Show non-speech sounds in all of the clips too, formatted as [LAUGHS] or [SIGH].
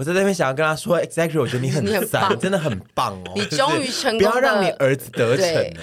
我在那边想要跟他说，Exactly，我觉得你很 [LAUGHS] 赞，你真的很棒哦！你终于成功，不要让你儿子得逞。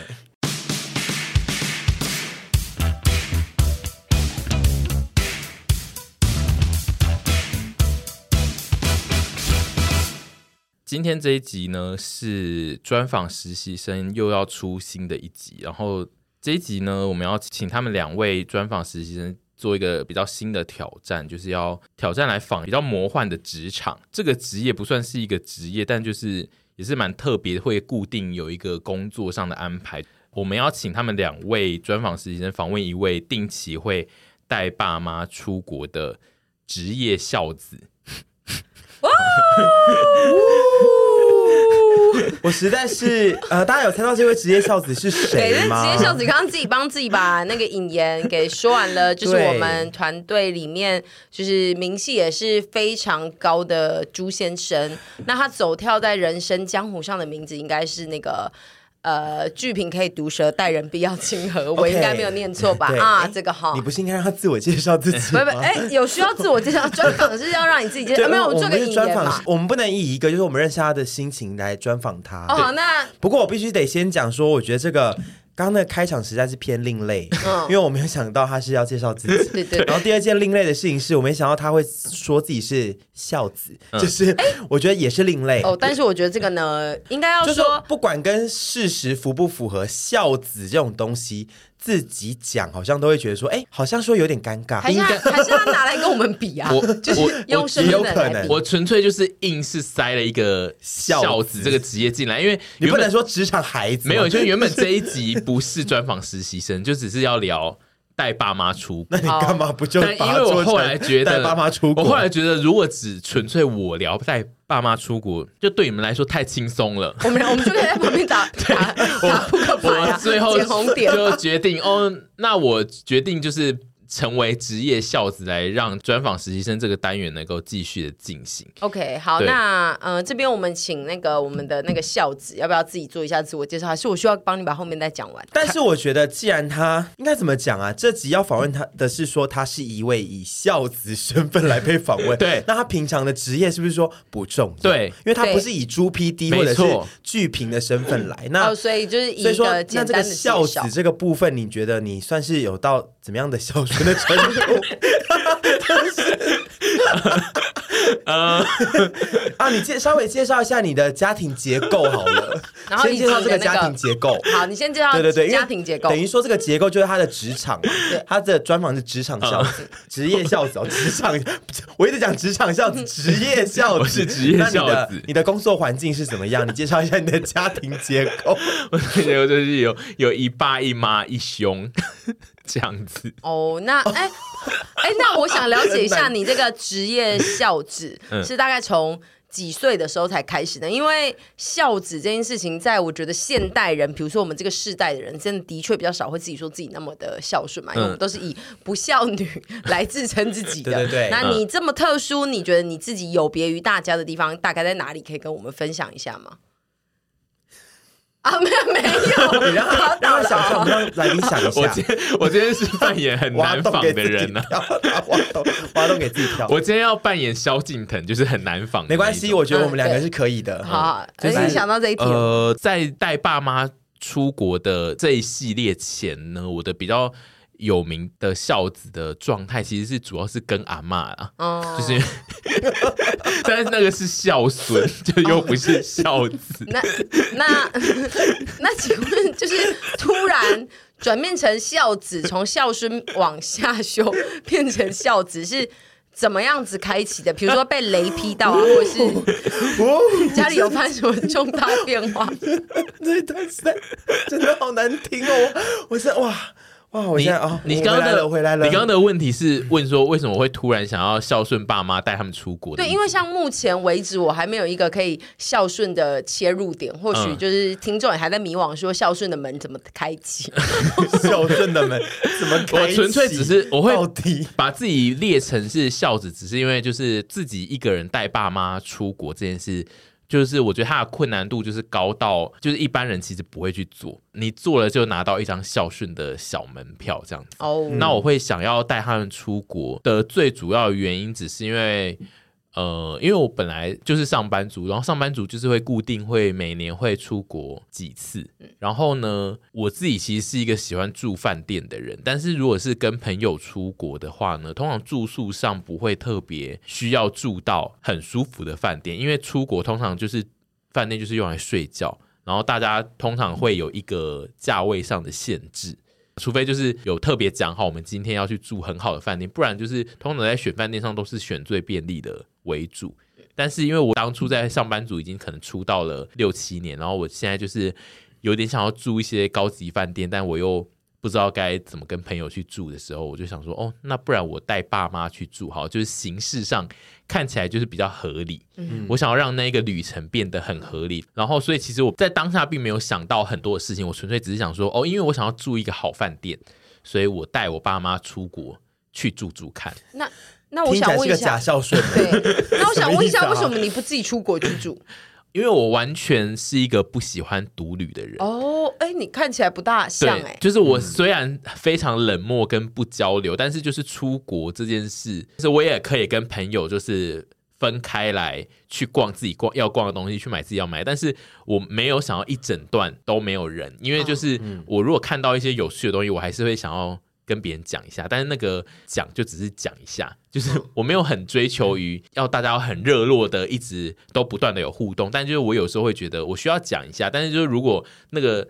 今天这一集呢，是专访实习生又要出新的一集，然后这一集呢，我们要请他们两位专访实习生。做一个比较新的挑战，就是要挑战来访比较魔幻的职场。这个职业不算是一个职业，但就是也是蛮特别，会固定有一个工作上的安排。我们要请他们两位专访实习生访问一位定期会带爸妈出国的职业孝子。[LAUGHS] [LAUGHS] 我实在是呃，大家有猜到这位职业孝子是谁吗？职业孝子刚刚自己帮自己把那个引言给说完了，就是我们团队里面就是名气也是非常高的朱先生。那他走跳在人生江湖上的名字应该是那个。呃，剧评可以毒舌，待人必要亲和，我应该没有念错吧？啊，这个好，你不是应该让他自我介绍自己？不不，哎，有需要自我介绍专访是要让你自己介绍，啊、没有，我做个引言嘛。我们不能以一个就是我们认识他的心情来专访他。哦，那不过我必须得先讲说，我觉得这个。刚刚那个开场实在是偏另类，嗯、因为我没有想到他是要介绍自己。[LAUGHS] 对对。然后第二件另类的事情是我没想到他会说自己是孝子，嗯、就是我觉得也是另类。哦，但是我觉得这个呢，应该要说，说不管跟事实符不符合，孝子这种东西。自己讲好像都会觉得说，哎，好像说有点尴尬，还是他还是他拿来跟我们比啊？我 [LAUGHS] 就是用身份来比。我纯粹就是硬是塞了一个孝子这个职业进来，因为你不能说职场孩子，没有，就原本这一集不是专访实习生，就只是要聊带爸妈出国。[LAUGHS] 那你干嘛不就？但因为我后来觉得带爸妈出国，我后来觉得如果只纯粹我聊带。爸妈出国就对你们来说太轻松了，我们我们就可以在旁边打 [LAUGHS] 打打扑克牌啊，最后捡红点就决定哦，那我决定就是。成为职业孝子，来让专访实习生这个单元能够继续的进行。OK，好，那呃这边我们请那个我们的那个孝子，要不要自己做一下自我介绍？还是我需要帮你把后面再讲完？但是我觉得，既然他应该怎么讲啊？这集要访问他的是说他是一位以孝子身份来被访问，[LAUGHS] 对。那他平常的职业是不是说不重要？对，因为他不是以猪 PD 或者是剧评的身份来，那、哦、所以就是以所以说那这个孝子这个部分，你觉得你算是有到？怎么样的孝顺的程度？[LAUGHS] 呃啊，你介稍微介绍一下你的家庭结构好了。[LAUGHS] 然后先介绍这个家庭结构。好，你先介绍对对对家庭结构。等于说这个结构就是他的职场，他的专访是职场孝 [LAUGHS] 子，职业孝子哦，职场。我一直讲职场孝子，职业孝子是职业孝子。你的工作环境是怎么样？你介绍一下你的家庭结构。我结构就是有有一爸一妈一兄。[LAUGHS] 这样子哦，那哎哎，那我想了解一下，你这个职业孝子是大概从几岁的时候才开始的？因为孝子这件事情，在我觉得现代人，比如说我们这个世代的人，真的的确比较少会自己说自己那么的孝顺嘛，因为我们都是以不孝女来自称自己的。[LAUGHS] 对对对。那你这么特殊，你觉得你自己有别于大家的地方，大概在哪里？可以跟我们分享一下吗？啊，没有没有，[LAUGHS] 你让他让他想象，让来宾想一下。我今天我今天是 [LAUGHS] 扮演很难仿的人呢，挖洞挖洞给自己跳。我今天要扮演萧敬腾，就是很难仿。没关系，我觉得我们两个是可以的。好，就是想到这一题。呃，在带爸妈出国的这一系列前呢，我的比较。有名的孝子的状态，其实是主要是跟阿妈啊，哦、就是，[LAUGHS] 但是那个是孝孙，[LAUGHS] 就又不是孝子。那那那，[LAUGHS] 请问，就是突然转变成孝子，从孝孙往下修变成孝子是怎么样子开启的？比如说被雷劈到啊，或者是家里有发生什么重大变化？这段是真的好难听哦！我是哇。哇！我现在啊，你刚刚的回来了，你刚刚的问题是问说，为什么会突然想要孝顺爸妈，带他们出国？对，因为像目前为止，我还没有一个可以孝顺的切入点。或许就是听众也还在迷惘，说孝顺的门怎么开启？[LAUGHS] 孝顺的门怎么开？我纯粹只是我会把自己列成是孝子，只是因为就是自己一个人带爸妈出国这件事。就是我觉得他的困难度就是高到，就是一般人其实不会去做，你做了就拿到一张孝顺的小门票这样子。哦，oh. 那我会想要带他们出国的最主要的原因，只是因为。呃，因为我本来就是上班族，然后上班族就是会固定会每年会出国几次。然后呢，我自己其实是一个喜欢住饭店的人，但是如果是跟朋友出国的话呢，通常住宿上不会特别需要住到很舒服的饭店，因为出国通常就是饭店就是用来睡觉，然后大家通常会有一个价位上的限制。除非就是有特别讲好，我们今天要去住很好的饭店，不然就是通常在选饭店上都是选最便利的为主。但是因为我当初在上班族已经可能出道了六七年，然后我现在就是有点想要住一些高级饭店，但我又。不知道该怎么跟朋友去住的时候，我就想说，哦，那不然我带爸妈去住好，就是形式上看起来就是比较合理。嗯，我想要让那个旅程变得很合理，然后所以其实我在当下并没有想到很多的事情，我纯粹只是想说，哦，因为我想要住一个好饭店，所以我带我爸妈出国去住住看。那那我想问一下，假孝顺。对，那我 [LAUGHS] 想问一下，为什么你不自己出国居住？[LAUGHS] 因为我完全是一个不喜欢独旅的人哦，哎，你看起来不大像哎，就是我虽然非常冷漠跟不交流，嗯、但是就是出国这件事，就是我也可以跟朋友就是分开来去逛自己逛要逛的东西，去买自己要买，但是我没有想要一整段都没有人，因为就是我如果看到一些有趣的东西，我还是会想要。跟别人讲一下，但是那个讲就只是讲一下，就是我没有很追求于要大家很热络的，一直都不断的有互动。但就是我有时候会觉得我需要讲一下，但是就是如果那个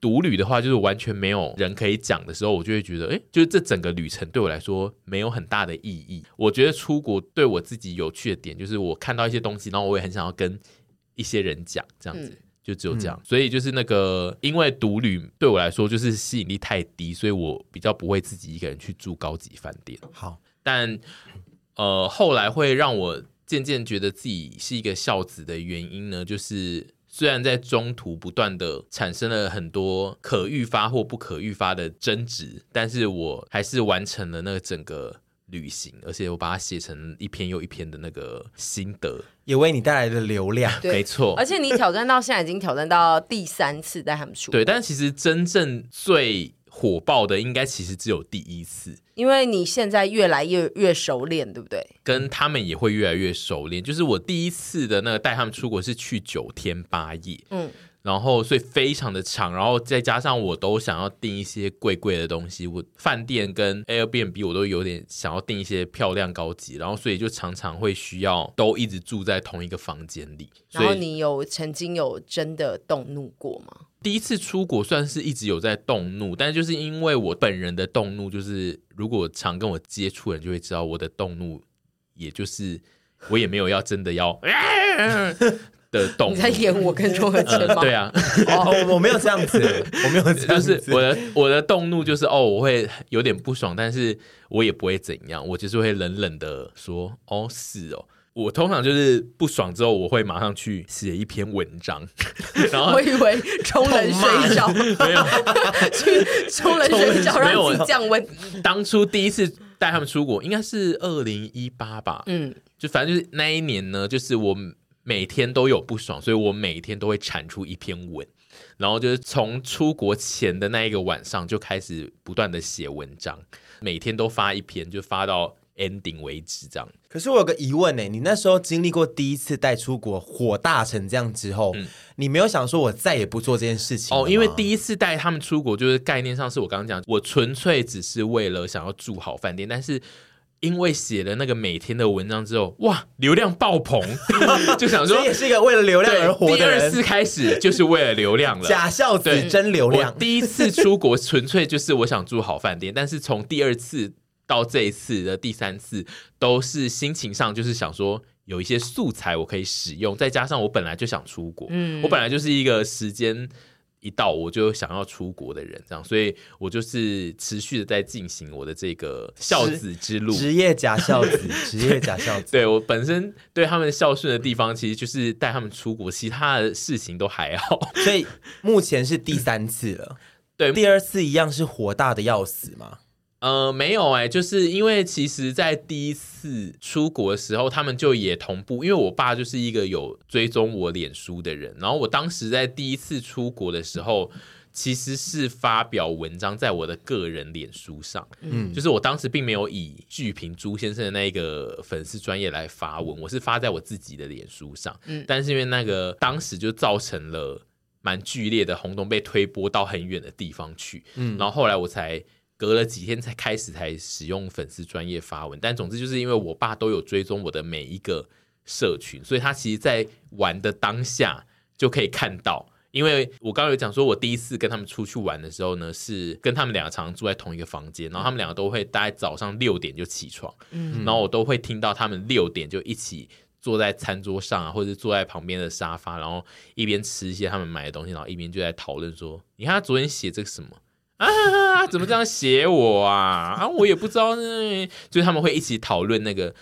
独旅的话，就是完全没有人可以讲的时候，我就会觉得，诶，就是这整个旅程对我来说没有很大的意义。我觉得出国对我自己有趣的点，就是我看到一些东西，然后我也很想要跟一些人讲，这样子。嗯就只有这样，嗯、所以就是那个，因为独旅对我来说就是吸引力太低，所以我比较不会自己一个人去住高级饭店。好，但呃，后来会让我渐渐觉得自己是一个孝子的原因呢，就是虽然在中途不断的产生了很多可预发或不可预发的争执，但是我还是完成了那个整个。旅行，而且我把它写成一篇又一篇的那个心得，也为你带来的流量，没错。而且你挑战到现在已经挑战到第三次带他们出国，对。但其实真正最火爆的，应该其实只有第一次，因为你现在越来越越熟练，对不对？跟他们也会越来越熟练。就是我第一次的那个带他们出国是去九天八夜，嗯。然后，所以非常的长，然后再加上我都想要订一些贵贵的东西，我饭店跟 Airbnb 我都有点想要订一些漂亮高级，然后所以就常常会需要都一直住在同一个房间里。然后你有曾经有真的动怒过吗？第一次出国算是一直有在动怒，但就是因为我本人的动怒，就是如果常跟我接触的人就会知道我的动怒，也就是我也没有要真的要。[LAUGHS] 的动，你在演我跟周和谦吗？对啊，哦，我没有这样子，我没有这样子，就是我的我的动怒就是哦，我会有点不爽，但是我也不会怎样，我就是会冷冷的说，哦，是哦，我通常就是不爽之后，我会马上去写一篇文章，[LAUGHS] 然后我以为冲冷水澡，没有去冲冷水澡让自己降温。[LAUGHS] 当初第一次带他们出国，应该是二零一八吧，嗯，就反正就是那一年呢，就是我。每天都有不爽，所以我每天都会产出一篇文，然后就是从出国前的那一个晚上就开始不断的写文章，每天都发一篇，就发到 ending 为止这样。可是我有个疑问呢，你那时候经历过第一次带出国火大成这样之后，嗯、你没有想说我再也不做这件事情？哦，因为第一次带他们出国，就是概念上是我刚刚讲，我纯粹只是为了想要住好饭店，但是。因为写了那个每天的文章之后，哇，流量爆棚，[LAUGHS] 就想说这也是一个为了流量而活的人。第二次开始就是为了流量了，假孝子真流量。第一次出国纯粹就是我想住好饭店，但是从第二次到这一次的第三次，都是心情上就是想说有一些素材我可以使用，再加上我本来就想出国，嗯，我本来就是一个时间。一到我就想要出国的人，这样，所以我就是持续的在进行我的这个孝子之路，职业假孝子，[LAUGHS] 职业假孝子。对，我本身对他们孝顺的地方，其实就是带他们出国，其他的事情都还好。所以目前是第三次了，对，第二次一样是火大的要死吗？呃，没有哎、欸，就是因为其实，在第一次出国的时候，他们就也同步，因为我爸就是一个有追踪我脸书的人，然后我当时在第一次出国的时候，其实是发表文章在我的个人脸书上，嗯，就是我当时并没有以剧评朱先生的那个粉丝专业来发文，我是发在我自己的脸书上，嗯，但是因为那个当时就造成了蛮剧烈的轰动，被推播到很远的地方去，嗯，然后后来我才。隔了几天才开始才使用粉丝专业发文，但总之就是因为我爸都有追踪我的每一个社群，所以他其实在玩的当下就可以看到。因为我刚刚有讲说，我第一次跟他们出去玩的时候呢，是跟他们两个常常住在同一个房间，然后他们两个都会大概早上六点就起床，嗯，然后我都会听到他们六点就一起坐在餐桌上啊，或者坐在旁边的沙发，然后一边吃一些他们买的东西，然后一边就在讨论说，你看他昨天写这个什么。啊！怎么这样写我啊？啊，我也不知道呢。就是他们会一起讨论那个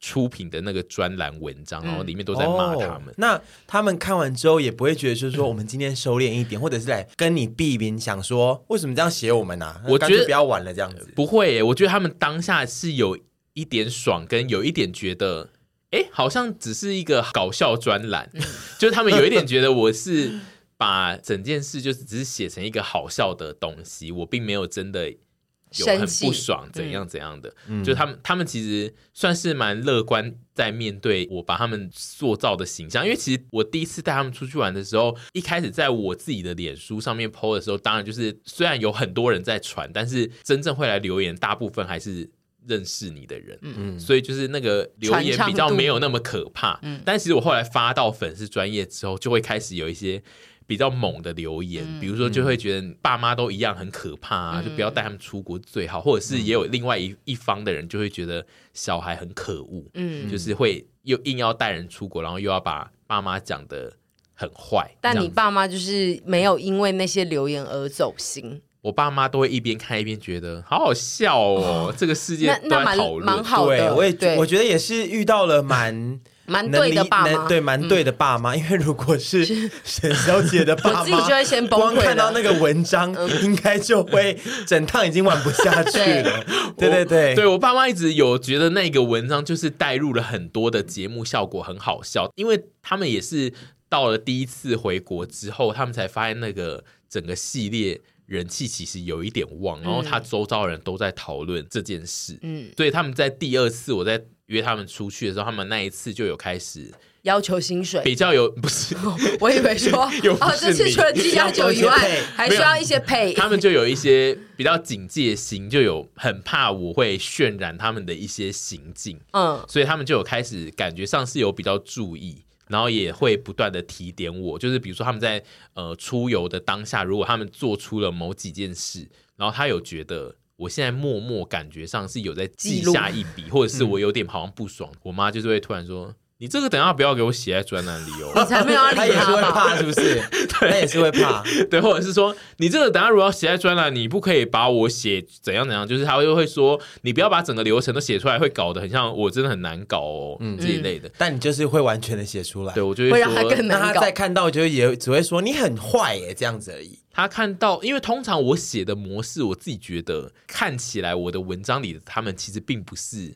出品的那个专栏文章，然后里面都在骂他们。哦，那他们看完之后也不会觉得，就是说我们今天收敛一点，或者是来跟你避免，想说为什么这样写我们呢？我觉得不要玩了，这样子不会耶。我觉得他们当下是有一点爽，跟有一点觉得，哎，好像只是一个搞笑专栏，[LAUGHS] 就是他们有一点觉得我是。把整件事就是只是写成一个好笑的东西，我并没有真的有很不爽怎样怎样的。嗯、就他们他们其实算是蛮乐观，在面对我把他们塑造的形象。因为其实我第一次带他们出去玩的时候，一开始在我自己的脸书上面 po 的时候，当然就是虽然有很多人在传，但是真正会来留言，大部分还是认识你的人。嗯，所以就是那个留言比较没有那么可怕。嗯，但其实我后来发到粉丝专业之后，就会开始有一些。比较猛的留言，比如说就会觉得爸妈都一样很可怕啊，嗯、就不要带他们出国最好，或者是也有另外一一方的人就会觉得小孩很可恶，嗯，就是会又硬要带人出国，然后又要把爸妈讲的很坏。但你爸妈就是没有因为那些留言而走心，我爸妈都会一边看一边觉得好好笑哦，哦 [LAUGHS] 这个世界都在讨论，蛮好的，对，我也对我觉得也是遇到了蛮。蛮对的爸妈，对，蛮对的爸妈。因为如果是沈小姐的爸妈，我自己就会先崩溃。光看到那个文章，应该就会整趟已经玩不下去了。对对对，对我爸妈一直有觉得那个文章就是带入了很多的节目效果，很好笑。因为他们也是到了第一次回国之后，他们才发现那个整个系列人气其实有一点旺，然后他周遭人都在讨论这件事。嗯，所以他们在第二次我在。约他们出去的时候，他们那一次就有开始要求薪水，比较有不是？[LAUGHS] 我以为说 [LAUGHS] 哦，这次除了鸡鸭酒以外，还需要一些配。他们就有一些比较警戒心，就有很怕我会渲染他们的一些行径，嗯，所以他们就有开始感觉上是有比较注意，然后也会不断的提点我，就是比如说他们在呃出游的当下，如果他们做出了某几件事，然后他有觉得。我现在默默感觉上是有在记下一笔，或者是我有点好像不爽，嗯、我妈就是会突然说：“你这个等下不要给我写在专栏里哦。[LAUGHS] ”你才没有要理他，他也是会怕，是不是？[LAUGHS] 对，他也是会怕。对，或者是说你这个等下如果要写在专栏，你不可以把我写怎样怎样，就是他又会说你不要把整个流程都写出来，会搞得很像我真的很难搞哦，嗯，这一类的。但你就是会完全的写出来，对我就会，会让他更难搞。那他再看到就也只会说你很坏耶，这样子而已。他看到，因为通常我写的模式，我自己觉得看起来我的文章里的他们其实并不是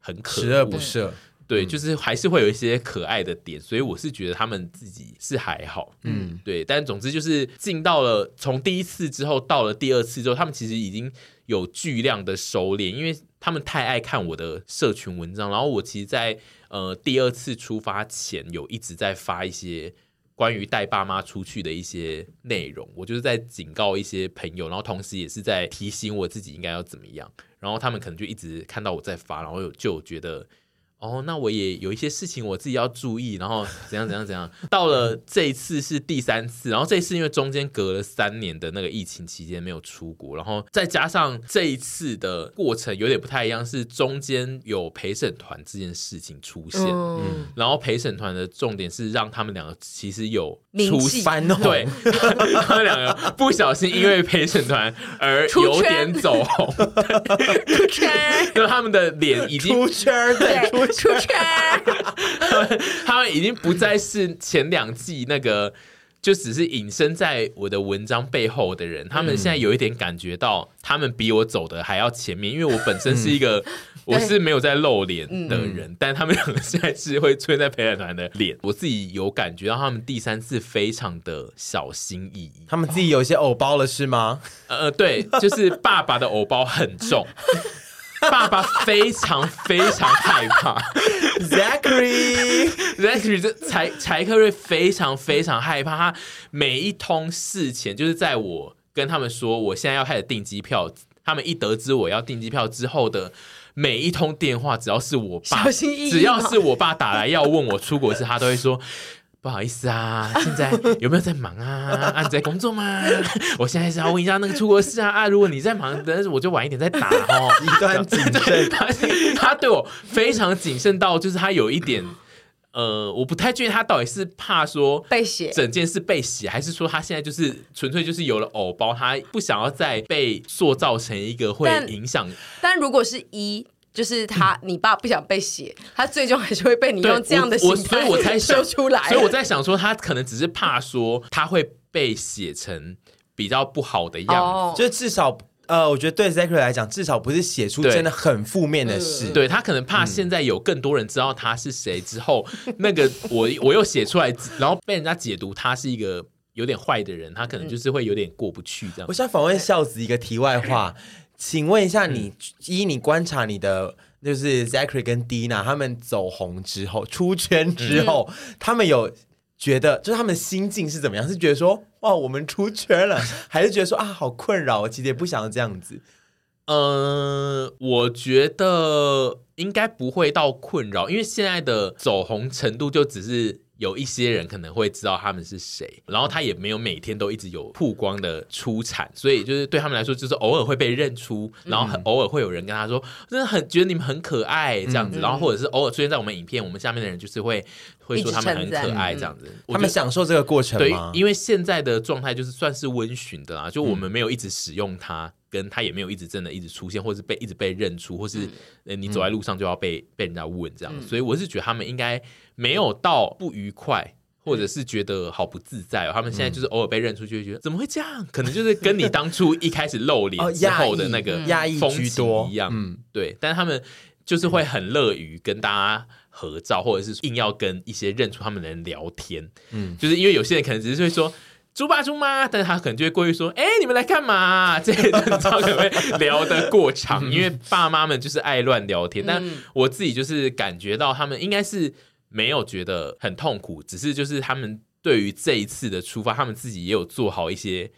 很可恶，十恶不赦，对，就是还是会有一些可爱的点，所以我是觉得他们自己是还好，嗯，对。但总之就是进到了从第一次之后到了第二次之后，他们其实已经有巨量的收敛，因为他们太爱看我的社群文章，然后我其实在呃第二次出发前有一直在发一些。关于带爸妈出去的一些内容，我就是在警告一些朋友，然后同时也是在提醒我自己应该要怎么样。然后他们可能就一直看到我在发，然后就觉得。哦，那我也有一些事情我自己要注意，然后怎样怎样怎样。到了这一次是第三次，然后这一次因为中间隔了三年的那个疫情期间没有出国，然后再加上这一次的过程有点不太一样，是中间有陪审团这件事情出现，嗯，然后陪审团的重点是让他们两个其实有出翻，对，[LAUGHS] 他们两个不小心因为陪审团而有点走红，[LAUGHS] 出圈，就他们的脸已经出圈，对。出圈，他们他们已经不再是前两季那个，就只是隐身在我的文章背后的人。他们现在有一点感觉到，他们比我走的还要前面，因为我本身是一个我是没有在露脸的人，但他们两个现在是会出现在陪审团的脸。我自己有感觉到，他们第三次非常的小心翼翼，他们自己有一些偶包了，是吗？呃，对，就是爸爸的偶包很重。爸爸非常非常害怕，Zachary，Zachary 这柴柴克瑞非常非常害怕。他每一通事前，就是在我跟他们说我现在要开始订机票，他们一得知我要订机票之后的每一通电话，只要是我爸，只要是我爸打来要问我出国时，他都会说。不好意思啊，现在有没有在忙啊？[LAUGHS] 啊，你在工作吗？[LAUGHS] 我现在是要问一下那个出国事啊啊！如果你在忙，但是我就晚一点再打哦。[LAUGHS] 一段谨慎，他他对我非常谨慎到，就是他有一点呃，我不太确定他到底是怕说被写整件事被写，还是说他现在就是纯粹就是有了偶包，他不想要再被塑造成一个会影响。但如果是一。就是他，你爸不想被写，他最终还是会被你用这样的形态，所以我才说出来。所以我在想说，他可能只是怕说他会被写成比较不好的样子，哦、就至少呃，我觉得对 Zachary 来讲，至少不是写出真的很负面的事。对，他可能怕现在有更多人知道他是谁之后，嗯、那个我我又写出来，然后被人家解读他是一个有点坏的人，他可能就是会有点过不去这样。我想访问孝子一个题外话。请问一下你，你依你观察你的，就是 Zachary 跟 Dina 他们走红之后出圈之后，嗯、他们有觉得就是他们的心境是怎么样？是觉得说哇我们出圈了，[LAUGHS] 还是觉得说啊好困扰？我其实也不想要这样子。嗯，我觉得应该不会到困扰，因为现在的走红程度就只是。有一些人可能会知道他们是谁，然后他也没有每天都一直有曝光的出产，所以就是对他们来说，就是偶尔会被认出，然后很偶尔会有人跟他说，真的很觉得你们很可爱这样子，然后或者是偶尔出现在我们影片，我们下面的人就是会会说他们很可爱这样子，他们享受这个过程吗？对，因为现在的状态就是算是温驯的啦，就我们没有一直使用它。跟他也没有一直真的一直出现，或是被一直被认出，或是你走在路上就要被、嗯、被人家问这样，嗯、所以我是觉得他们应该没有到不愉快，或者是觉得好不自在哦。他们现在就是偶尔被认出，就会觉得怎么会这样？可能就是跟你当初一开始露脸之后的那个压抑居多一样，嗯，对。但是他们就是会很乐于跟大家合照，或者是硬要跟一些认出他们的人聊天，嗯，就是因为有些人可能只是会说。猪爸猪妈，但是他可能就会过去说：“哎、欸，你们来干嘛？”这些人可能会聊得过长，因为爸妈们就是爱乱聊天。但我自己就是感觉到他们应该是没有觉得很痛苦，只是就是他们对于这一次的出发，他们自己也有做好一些。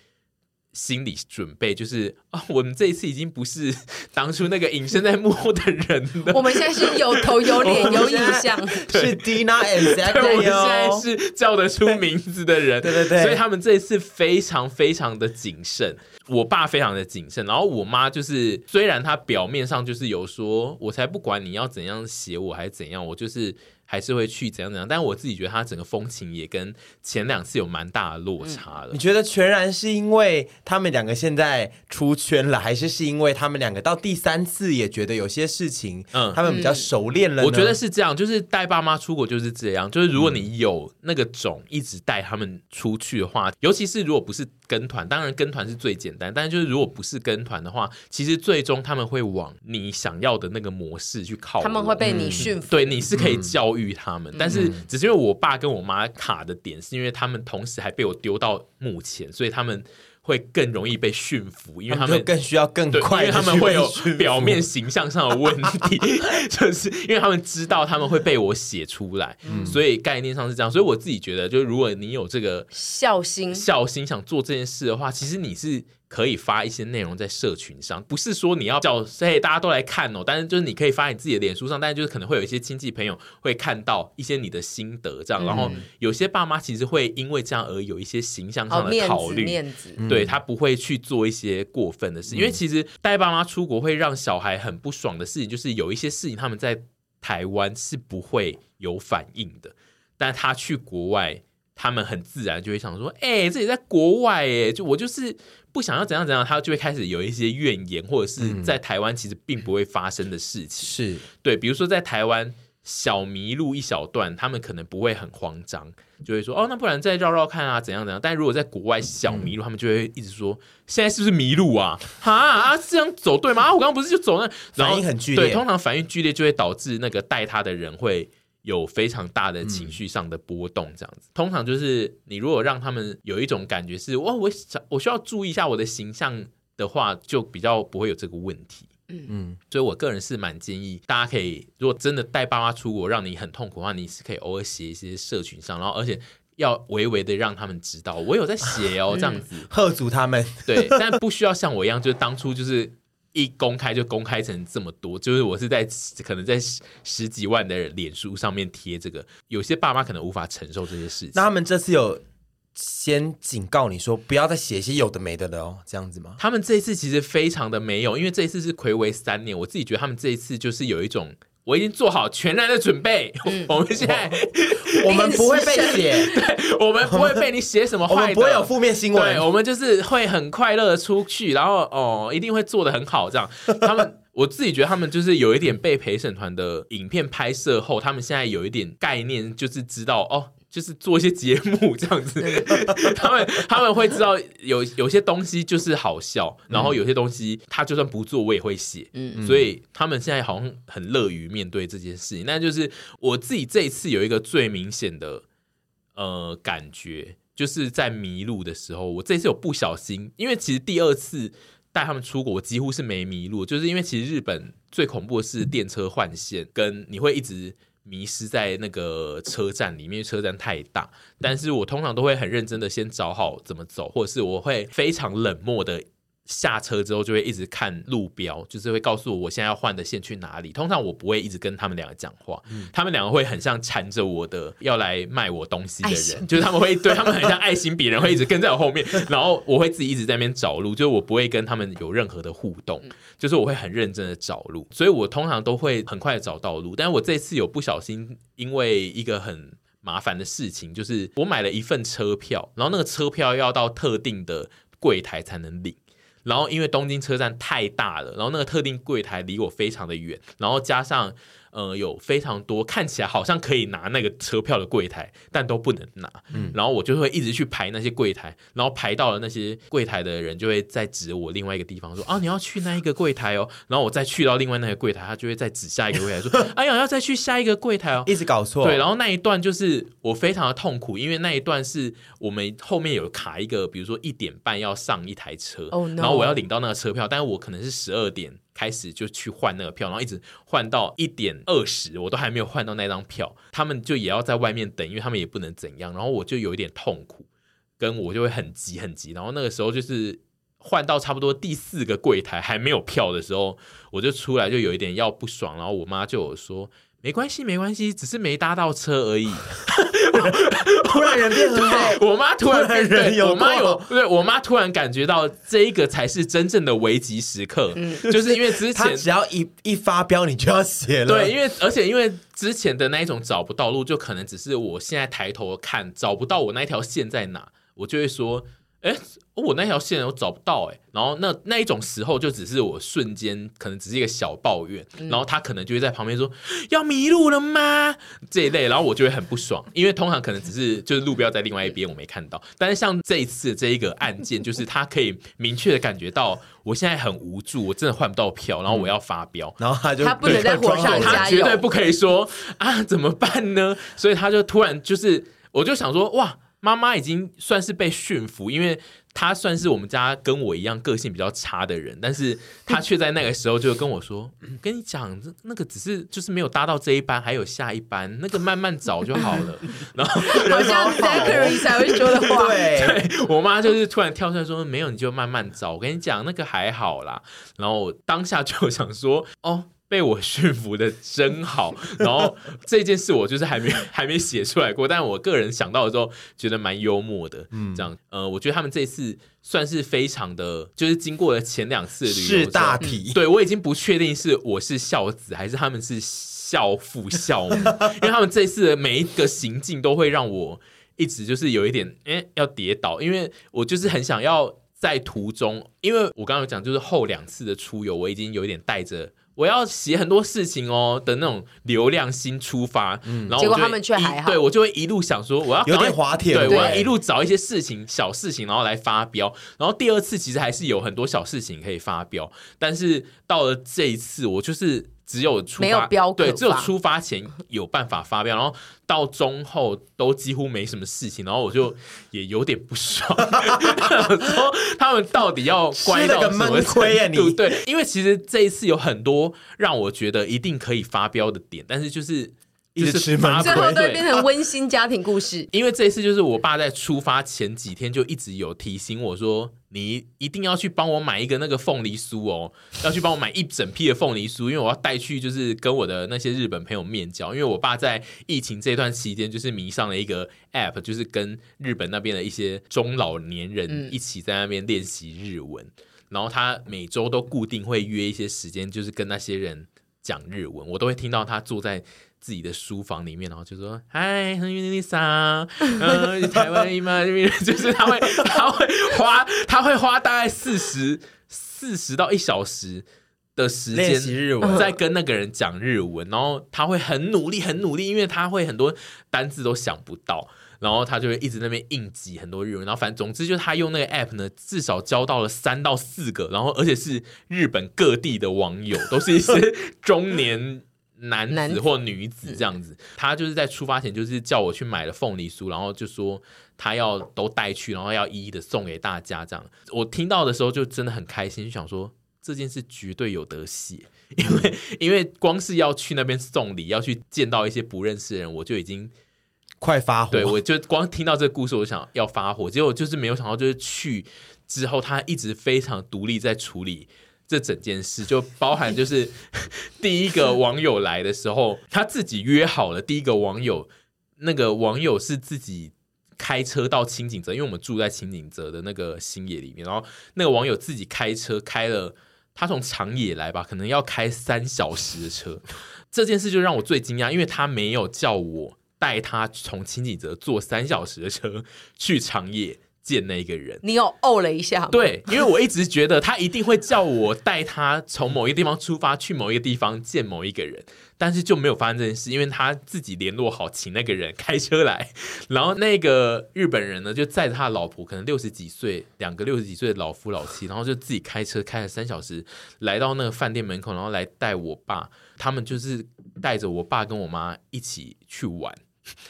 心理准备就是啊，我们这一次已经不是当初那个隐身在幕后的人了。我们现在是有头有脸有影像，是 Dina and Zachary。我们现在是叫得出名字的人，对对对。所以他们这一次非常非常的谨慎，我爸非常的谨慎，然后我妈就是虽然她表面上就是有说，我才不管你要怎样写我还是怎样，我就是。还是会去怎样怎样，但是我自己觉得他整个风情也跟前两次有蛮大的落差的。你觉得全然是因为他们两个现在出圈了，还是是因为他们两个到第三次也觉得有些事情，嗯，他们比较熟练了？我觉得是这样，就是带爸妈出国就是这样，就是如果你有那个种一直带他们出去的话，尤其是如果不是。跟团当然跟团是最简单，但是就是如果不是跟团的话，其实最终他们会往你想要的那个模式去靠。他们会被你驯服，对，你是可以教育他们，嗯、但是只是因为我爸跟我妈卡的点，是因为他们同时还被我丢到幕前，所以他们会更容易被驯服，因为他们他们更需要更，快，因为他们会有表面形象上的问题，[LAUGHS] 就是因为他们知道他们会被我写出来，嗯、所以概念上是这样。所以我自己觉得，就是如果你有这个孝心，孝心想做这件事的话，其实你是。可以发一些内容在社群上，不是说你要叫嘿大家都来看哦，但是就是你可以发你自己的脸书上，但是就是可能会有一些亲戚朋友会看到一些你的心得这样，嗯、然后有些爸妈其实会因为这样而有一些形象上的考虑，哦、面子，面子。对他不会去做一些过分的事，嗯、因为其实带爸妈出国会让小孩很不爽的事情，就是有一些事情他们在台湾是不会有反应的，但他去国外。他们很自然就会想说：“哎、欸，这里在国外，哎，就我就是不想要怎样怎样。”他就会开始有一些怨言，或者是在台湾其实并不会发生的事情。是对，比如说在台湾小迷路一小段，他们可能不会很慌张，就会说：“哦，那不然再绕绕看啊，怎样怎样。”但如果在国外小迷路，他们就会一直说：“现在是不是迷路啊？哈啊，这样走对吗？啊，我刚刚不是就走那？”反应很剧烈，对，通常反应剧烈就会导致那个带他的人会。有非常大的情绪上的波动，这样子，嗯、通常就是你如果让他们有一种感觉是，哇，我想我需要注意一下我的形象的话，就比较不会有这个问题。嗯嗯，所以我个人是蛮建议大家可以，如果真的带爸妈出国让你很痛苦的话，你是可以偶尔写一些社群上，然后而且要微微的让他们知道我有在写哦，这样子 [LAUGHS] 吓阻他们。对，但不需要像我一样，就是当初就是。一公开就公开成这么多，就是我是在可能在十几万的脸书上面贴这个，有些爸妈可能无法承受这些事情。那他们这次有先警告你说不要再写一些有的没的了哦，这样子吗？他们这一次其实非常的没有，因为这一次是睽违三年，我自己觉得他们这一次就是有一种。我已经做好全然的准备。嗯、[LAUGHS] 我们现在，[LAUGHS] 我们不会被写，[LAUGHS] 对，我们不会被你写什么坏的，我们不会有负面新闻。对，我们就是会很快乐的出去，然后哦，一定会做的很好。这样，他们，我自己觉得他们就是有一点被陪审团的影片拍摄后，他们现在有一点概念，就是知道哦。就是做一些节目这样子，[LAUGHS] 他们他们会知道有有些东西就是好笑，然后有些东西他就算不做我也会写，嗯，所以他们现在好像很乐于面对这件事情。那就是我自己这一次有一个最明显的呃感觉，就是在迷路的时候，我这次有不小心，因为其实第二次带他们出国，我几乎是没迷路，就是因为其实日本最恐怖的是电车换线，跟你会一直。迷失在那个车站里面，车站太大。但是我通常都会很认真的先找好怎么走，或者是我会非常冷漠的。下车之后就会一直看路标，就是会告诉我我现在要换的线去哪里。通常我不会一直跟他们两个讲话，嗯、他们两个会很像缠着我的要来卖我东西的人，就是他们会对他们很像爱心笔人，会一直跟在我后面，[LAUGHS] 然后我会自己一直在那边找路，就是我不会跟他们有任何的互动，就是我会很认真的找路，所以我通常都会很快的找到路。但是我这次有不小心，因为一个很麻烦的事情，就是我买了一份车票，然后那个车票要到特定的柜台才能领。然后因为东京车站太大了，然后那个特定柜台离我非常的远，然后加上。呃，有非常多看起来好像可以拿那个车票的柜台，但都不能拿。嗯，然后我就会一直去排那些柜台，然后排到了那些柜台的人就会再指我另外一个地方说啊，你要去那一个柜台哦。然后我再去到另外那个柜台，他就会再指下一个柜台说，[LAUGHS] 哎呀，要再去下一个柜台哦。一直搞错。对，然后那一段就是我非常的痛苦，因为那一段是我们后面有卡一个，比如说一点半要上一台车，oh, no. 然后我要领到那个车票，但是我可能是十二点。开始就去换那个票，然后一直换到一点二十，我都还没有换到那张票，他们就也要在外面等，因为他们也不能怎样，然后我就有一点痛苦，跟我就会很急很急，然后那个时候就是换到差不多第四个柜台还没有票的时候，我就出来就有一点要不爽，然后我妈就有说。没关系，没关系，只是没搭到车而已。[LAUGHS] 突然人变很 [LAUGHS] 好，我妈突然变人有，我妈有，对，我妈突然感觉到这一个才是真正的危急时刻，嗯、就是因为之前只要一一发飙，你就要写了。对，因为而且因为之前的那一种找不到路，就可能只是我现在抬头看找不到我那条线在哪，我就会说。哎，我那条线我找不到哎，然后那那一种时候就只是我瞬间可能只是一个小抱怨，嗯、然后他可能就会在旁边说要迷路了吗？这一类，然后我就会很不爽，因为通常可能只是就是路标在另外一边我没看到，但是像这一次这一个案件，就是他可以明确的感觉到我现在很无助，我真的换不到票，然后我要发飙，然后他就他不能在火上加油，他绝对不可以说啊怎么办呢？所以他就突然就是我就想说哇。妈妈已经算是被驯服，因为她算是我们家跟我一样个性比较差的人，但是她却在那个时候就跟我说：“嗯、跟你讲，那个只是就是没有搭到这一班，还有下一班，那个慢慢找就好了。[LAUGHS] ”然后好像 Zachary 才会说的话。[LAUGHS] 对，对 [LAUGHS] 我妈就是突然跳出来说：“没有，你就慢慢找。”我跟你讲，那个还好啦。然后我当下就想说：“哦。”被我驯服的真好，[LAUGHS] 然后这件事我就是还没 [LAUGHS] 还没写出来过，但我个人想到的时候觉得蛮幽默的，嗯，这样，呃，我觉得他们这次算是非常的，就是经过了前两次旅游，是大体，对我已经不确定是我是孝子还是他们是孝父孝母，[LAUGHS] 因为他们这次的每一个行径都会让我一直就是有一点，哎，要跌倒，因为我就是很想要在途中，因为我刚刚有讲，就是后两次的出游，我已经有一点带着。我要写很多事情哦的那种流量新出发，嗯，然后结果他们却还好，对我就会一路想说我要有点滑铁，对，我要一路找一些事情小事情，然后来发飙。然后第二次其实还是有很多小事情可以发飙，但是到了这一次，我就是。只有出发没有标，对，只有出发前有办法发飙，然后到中后都几乎没什么事情，然后我就也有点不爽，[LAUGHS] 说他们到底要乖到什么程度？你对，因为其实这一次有很多让我觉得一定可以发飙的点，但是就是。一直吃饭，最后都会变成温馨家庭故事。[LAUGHS] 因为这一次就是我爸在出发前几天就一直有提醒我说，你一定要去帮我买一个那个凤梨酥哦，[LAUGHS] 要去帮我买一整批的凤梨酥，因为我要带去就是跟我的那些日本朋友面交。因为我爸在疫情这段期间就是迷上了一个 app，就是跟日本那边的一些中老年人一起在那边练习日文，嗯、然后他每周都固定会约一些时间，就是跟那些人讲日文，我都会听到他坐在。自己的书房里面，然后就说：“嗨，很远的莎，嗯，台湾嘛，就是他会，他会花，[LAUGHS] 他会花大概四十四十到一小时的时间日文，在跟那个人讲日文，然后他会很努力，很努力，因为他会很多单字都想不到，然后他就会一直那边硬挤很多日文，然后反正总之就是他用那个 app 呢，至少交到了三到四个，然后而且是日本各地的网友，都是一些 [LAUGHS] 中年。”男子或女子这样子，他就是在出发前就是叫我去买了凤梨酥，然后就说他要都带去，然后要一一的送给大家这样。我听到的时候就真的很开心，就想说这件事绝对有得写，因为 [LAUGHS] 因为光是要去那边送礼，要去见到一些不认识的人，我就已经快发火。对，我就光听到这个故事，我想要发火，结果就是没有想到，就是去之后他一直非常独立在处理。这整件事就包含，就是第一个网友来的时候，他自己约好了。第一个网友，那个网友是自己开车到轻井泽，因为我们住在轻井泽的那个新野里面。然后那个网友自己开车开了，他从长野来吧，可能要开三小时的车。这件事就让我最惊讶，因为他没有叫我带他从轻井泽坐三小时的车去长野。见那个人，你有哦了一下？对，因为我一直觉得他一定会叫我带他从某一个地方出发，去某一个地方见某一个人，但是就没有发生这件事，因为他自己联络好，请那个人开车来，然后那个日本人呢就载着他的老婆，可能六十几岁，两个六十几岁的老夫老妻，然后就自己开车开了三小时，来到那个饭店门口，然后来带我爸，他们就是带着我爸跟我妈一起去玩。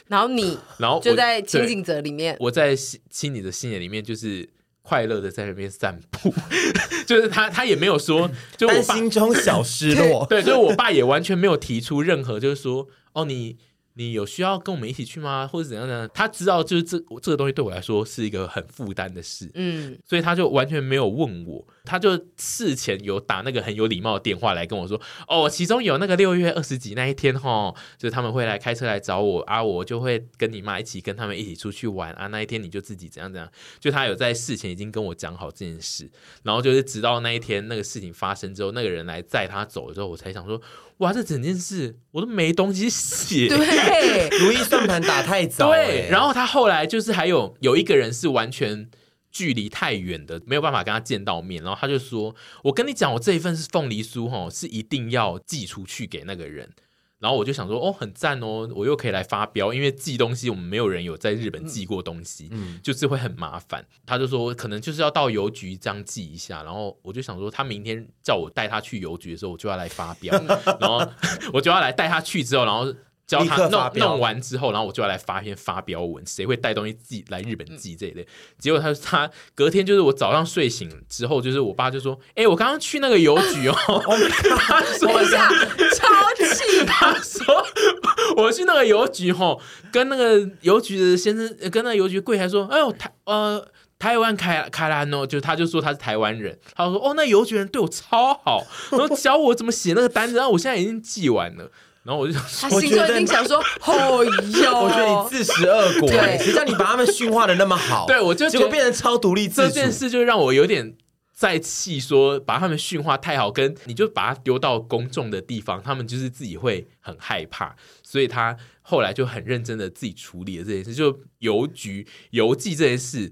然后你，然后就在清醒者里面，我在轻井泽的心里面就是快乐的在那边散步，[LAUGHS] 就是他他也没有说，就我心中小失落，[LAUGHS] 对，所以我爸也完全没有提出任何，就是说哦你。你有需要跟我们一起去吗？或者怎样呢？他知道就是这这个东西对我来说是一个很负担的事，嗯，所以他就完全没有问我，他就事前有打那个很有礼貌的电话来跟我说，哦，其中有那个六月二十几那一天哈，就是他们会来开车来找我啊，我就会跟你妈一起跟他们一起出去玩啊，那一天你就自己怎样怎样，就他有在事前已经跟我讲好这件事，然后就是直到那一天那个事情发生之后，那个人来载他走了之后，我才想说。哇，这整件事我都没东西写，对，[LAUGHS] 如意算盘打太早，对。然后他后来就是还有有一个人是完全距离太远的，没有办法跟他见到面，然后他就说：“我跟你讲，我这一份是凤梨酥，哈，是一定要寄出去给那个人。”然后我就想说，哦，很赞哦，我又可以来发飙，因为寄东西我们没有人有在日本寄过东西，嗯，就是会很麻烦。他就说，可能就是要到邮局这样寄一下。然后我就想说，他明天叫我带他去邮局的时候，我就要来发飙，然后 [LAUGHS] 我就要来带他去之后，然后。教他弄弄完之后，然后我就要来发一篇发飙文，谁会带东西寄来日本寄这一类。结果他他隔天就是我早上睡醒之后，就是我爸就说：“哎、欸，我刚刚去那个邮局哦。” [LAUGHS] 他说等一下，超气！[LAUGHS] 他说我去那个邮局吼，跟那个邮局的先生，跟那个邮局柜台说：“哎呦，台呃。”台湾凯凯兰哦，就他就说他是台湾人，他说哦，那邮局人对我超好，然后教我怎么写那个单子，然后我现在已经寄完了，然后我就想说，他心中一定想说，哦哟，[LAUGHS] 我觉得你自食恶果，对谁叫你把他们驯化的那么好？[LAUGHS] 对，我就结果变成超独立自主，这件事就让我有点在气，说把他们驯化太好，跟你就把他丢到公众的地方，他们就是自己会很害怕，所以他后来就很认真的自己处理了这件事，就邮局邮寄这件事。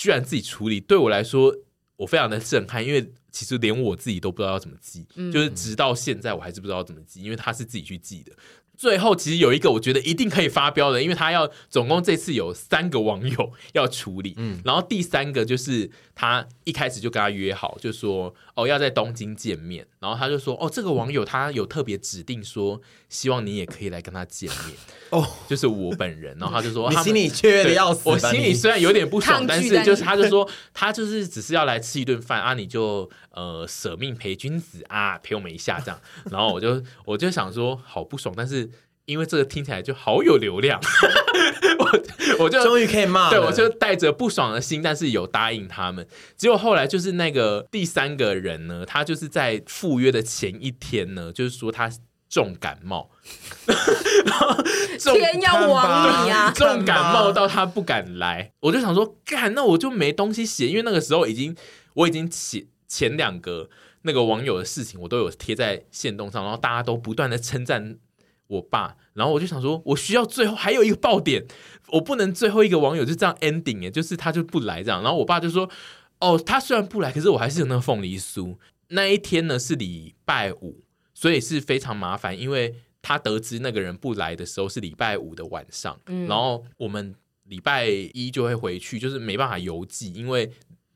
居然自己处理，对我来说，我非常的震撼，因为其实连我自己都不知道要怎么记，嗯、就是直到现在我还是不知道怎么记，因为他是自己去记的。最后其实有一个我觉得一定可以发飙的，因为他要总共这次有三个网友 [LAUGHS] 要处理，嗯，然后第三个就是他一开始就跟他约好，就说哦要在东京见面，然后他就说哦这个网友他有特别指定说希望你也可以来跟他见面哦，就是我本人，然后他就说你心里雀跃的要死，我心里虽然有点不爽，但是就是他就说他就是只是要来吃一顿饭啊，你就呃舍命陪君子啊，陪我们一下这样，然后我就我就想说好不爽，但是。因为这个听起来就好有流量，[LAUGHS] 我我就终于可以骂了，对，我就带着不爽的心，但是有答应他们。结果后来就是那个第三个人呢，他就是在赴约的前一天呢，就是说他重感冒，[LAUGHS] 天要亡你啊！重感冒到他不敢来，我就想说，干，那我就没东西写，因为那个时候已经我已经写前两个那个网友的事情，我都有贴在线动上，然后大家都不断的称赞。我爸，然后我就想说，我需要最后还有一个爆点，我不能最后一个网友就这样 ending 哎，就是他就不来这样。然后我爸就说，哦，他虽然不来，可是我还是有那个凤梨酥。那一天呢是礼拜五，所以是非常麻烦，因为他得知那个人不来的时候是礼拜五的晚上，嗯，然后我们礼拜一就会回去，就是没办法邮寄，因为。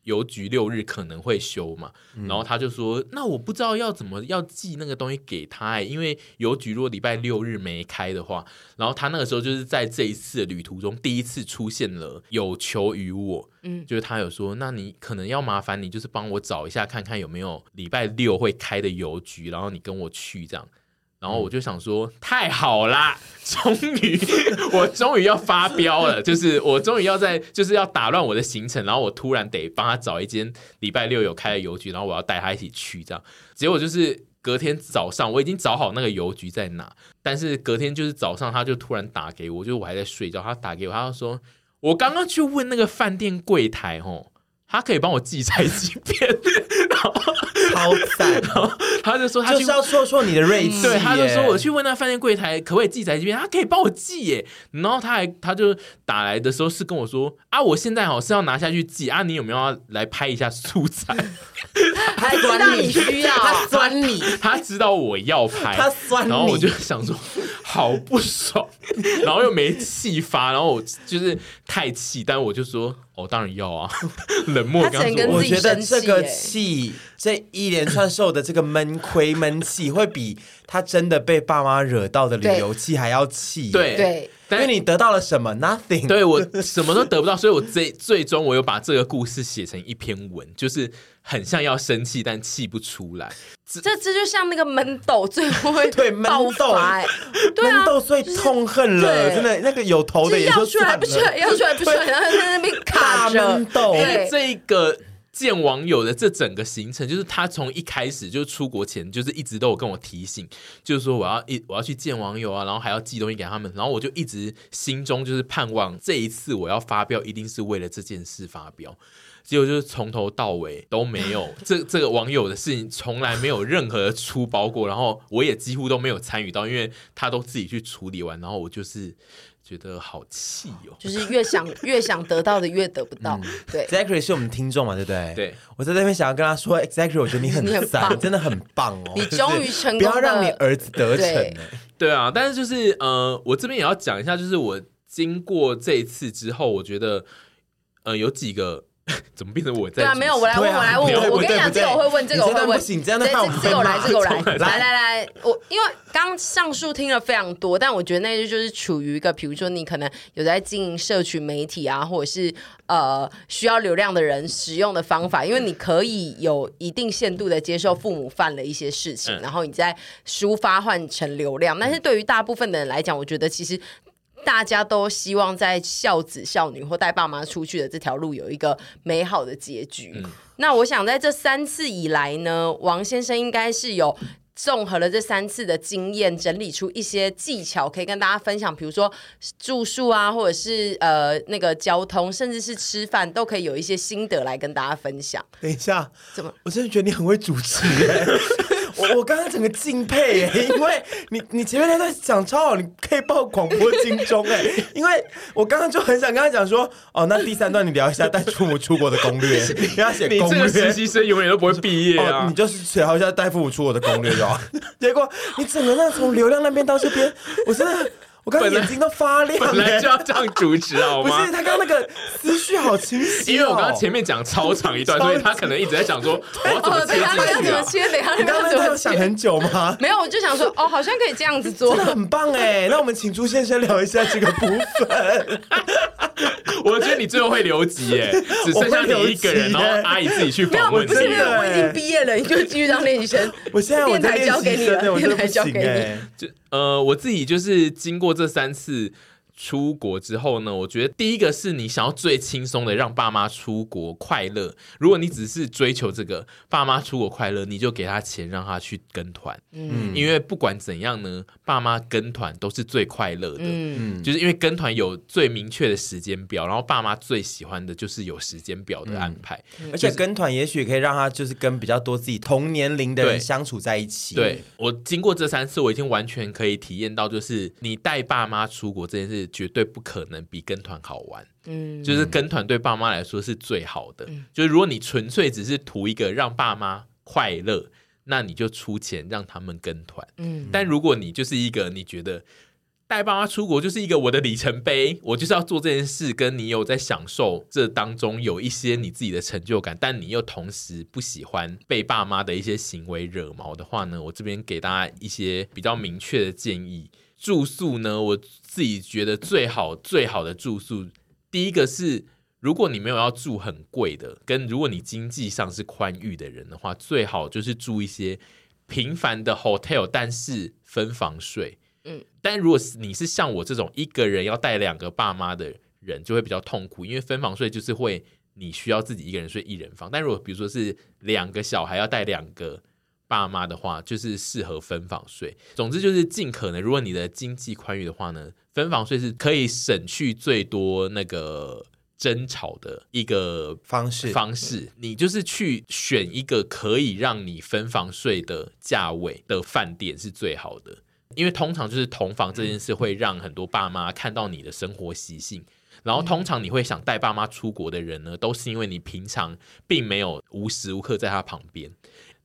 邮局六日可能会休嘛，然后他就说：“那我不知道要怎么要寄那个东西给他欸，因为邮局如果礼拜六日没开的话，然后他那个时候就是在这一次的旅途中第一次出现了有求于我，嗯，就是他有说，那你可能要麻烦你就是帮我找一下看看有没有礼拜六会开的邮局，然后你跟我去这样。”然后我就想说，太好啦，[LAUGHS] 终于 [LAUGHS] 我终于要发飙了，[LAUGHS] 就是我终于要在就是要打乱我的行程，然后我突然得帮他找一间礼拜六有开的邮局，然后我要带他一起去，这样。结果就是隔天早上我已经找好那个邮局在哪，但是隔天就是早上他就突然打给我，就我还在睡觉，他打给我，他就说我刚刚去问那个饭店柜台，吼，他可以帮我寄拆几遍，然后。超赞！他就说他就是要说说你的锐气，对，他就说我去问那饭店柜台可不可以寄宅急便，他可以帮我寄耶。然后他还他就打来的时候是跟我说啊，我现在好是要拿下去寄啊，你有没有要来拍一下素材？他知道你需要，他酸你，他知道我要拍，他酸你，然后我就想说好不爽，[LAUGHS] 然后又没气发，然后我就是太气，但我就说。我、哦、当然要啊，[LAUGHS] 冷漠。他说我觉得这个气，这一连串受的这个闷亏闷气，会比他真的被爸妈惹到的旅游气还要气。对对，因为你得到了什么？Nothing。对，我什么都得不到，所以我最 [LAUGHS] 最终我又把这个故事写成一篇文，就是很像要生气，但气不出来。这这就像那个闷豆，最后会 [LAUGHS] 对闷豆，对啊，闷豆最痛恨了，真的那个有头的也要出来不出来，要出来不出来，[LAUGHS] 然后在那边卡着。闷豆，这个见网友的这整个行程，就是他从一开始就出国前，就是一直都有跟我提醒，就是说我要一我要去见网友啊，然后还要寄东西给他们，然后我就一直心中就是盼望这一次我要发飙，一定是为了这件事发飙。结果就是从头到尾都没有这 [LAUGHS] 这个网友的事情，从来没有任何出包过，然后我也几乎都没有参与到，因为他都自己去处理完，然后我就是觉得好气哦，就是越想 [LAUGHS] 越想得到的越得不到。嗯、对，Zachary 是我们听众嘛，对不对？对，我在那边想要跟他说，Zachary，我觉得你很 [LAUGHS] 赞，你，你真的很棒哦，[LAUGHS] 你终于成功，不要让你儿子得逞。对，对啊，但是就是呃，我这边也要讲一下，就是我经过这一次之后，我觉得呃有几个。[LAUGHS] 怎么变成我在？对啊，没有，我来问，我来问，我我跟你讲，这个我会问，这个我会问，不行，这样的话我们这个我来，这个我来，来来来来，[LAUGHS] 我因为刚上述听了非常多，但我觉得那就就是处于一个，比如说你可能有在经营社群媒体啊，或者是呃需要流量的人使用的方法，因为你可以有一定限度的接受父母犯了一些事情，然后你再抒发换成流量，但是对于大部分的人来讲，我觉得其实。大家都希望在孝子孝女或带爸妈出去的这条路有一个美好的结局。嗯、那我想在这三次以来呢，王先生应该是有综合了这三次的经验，整理出一些技巧可以跟大家分享。比如说住宿啊，或者是呃那个交通，甚至是吃饭，都可以有一些心得来跟大家分享。等一下，怎么？我真的觉得你很会主持耶。我我刚刚整个敬佩耶，因为你你前面那段讲超好，你可以报广播金钟哎，因为我刚刚就很想跟他讲说，哦，那第三段你聊一下带父母出国的攻略，你要写攻略，你这个实习生永远都不会毕业啊，哦、你就是聊一下带父母出国的攻略就好，[LAUGHS] 结果你整个那从流量那边到这边，我真的。我刚刚眼睛都发亮，本来就要这样主持好吗？不是，他刚刚那个思绪好清晰，因为我刚刚前面讲超长一段，所以他可能一直在想说，[LAUGHS] 我要怎么切进去啊？要怎么切？等一下，你刚刚有想很久吗？没有，我就想说，哦，好像可以这样子做，真的很棒哎。那我们请朱先生聊一下这个部分。[LAUGHS] 我觉得你最后会留级耶，只剩下你一个人，然后阿姨自己去访问。不是，我已经毕业了，你就继续当练习生。我现在我在电台交给你了，电台交给你。呃，我自己就是经过这三次。出国之后呢，我觉得第一个是你想要最轻松的让爸妈出国快乐。如果你只是追求这个爸妈出国快乐，你就给他钱让他去跟团。嗯，因为不管怎样呢，爸妈跟团都是最快乐的。嗯，就是因为跟团有最明确的时间表，然后爸妈最喜欢的就是有时间表的安排。嗯，而且跟团也许可以让他就是跟比较多自己同年龄的人相处在一起。对，对，我经过这三次，我已经完全可以体验到，就是你带爸妈出国这件事。绝对不可能比跟团好玩，嗯，就是跟团对爸妈来说是最好的。嗯，就是如果你纯粹只是图一个让爸妈快乐，那你就出钱让他们跟团，嗯。但如果你就是一个你觉得带爸妈出国就是一个我的里程碑，我就是要做这件事，跟你有在享受这当中有一些你自己的成就感，但你又同时不喜欢被爸妈的一些行为惹毛的话呢，我这边给大家一些比较明确的建议。住宿呢，我自己觉得最好最好的住宿，第一个是如果你没有要住很贵的，跟如果你经济上是宽裕的人的话，最好就是住一些平凡的 hotel，但是分房睡。嗯，但如果你是像我这种一个人要带两个爸妈的人，就会比较痛苦，因为分房睡就是会你需要自己一个人睡一人房，但如果比如说是两个小孩要带两个。爸妈的话就是适合分房睡。总之就是尽可能，如果你的经济宽裕的话呢，分房睡是可以省去最多那个争吵的一个方式。方式，你就是去选一个可以让你分房睡的价位的饭店是最好的，因为通常就是同房这件事会让很多爸妈看到你的生活习性，然后通常你会想带爸妈出国的人呢，都是因为你平常并没有无时无刻在他旁边。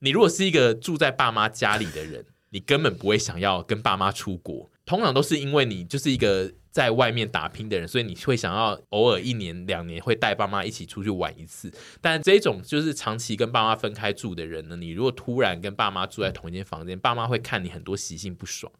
你如果是一个住在爸妈家里的人，你根本不会想要跟爸妈出国。通常都是因为你就是一个在外面打拼的人，所以你会想要偶尔一年两年会带爸妈一起出去玩一次。但这种就是长期跟爸妈分开住的人呢，你如果突然跟爸妈住在同一间房间，爸妈会看你很多习性不爽。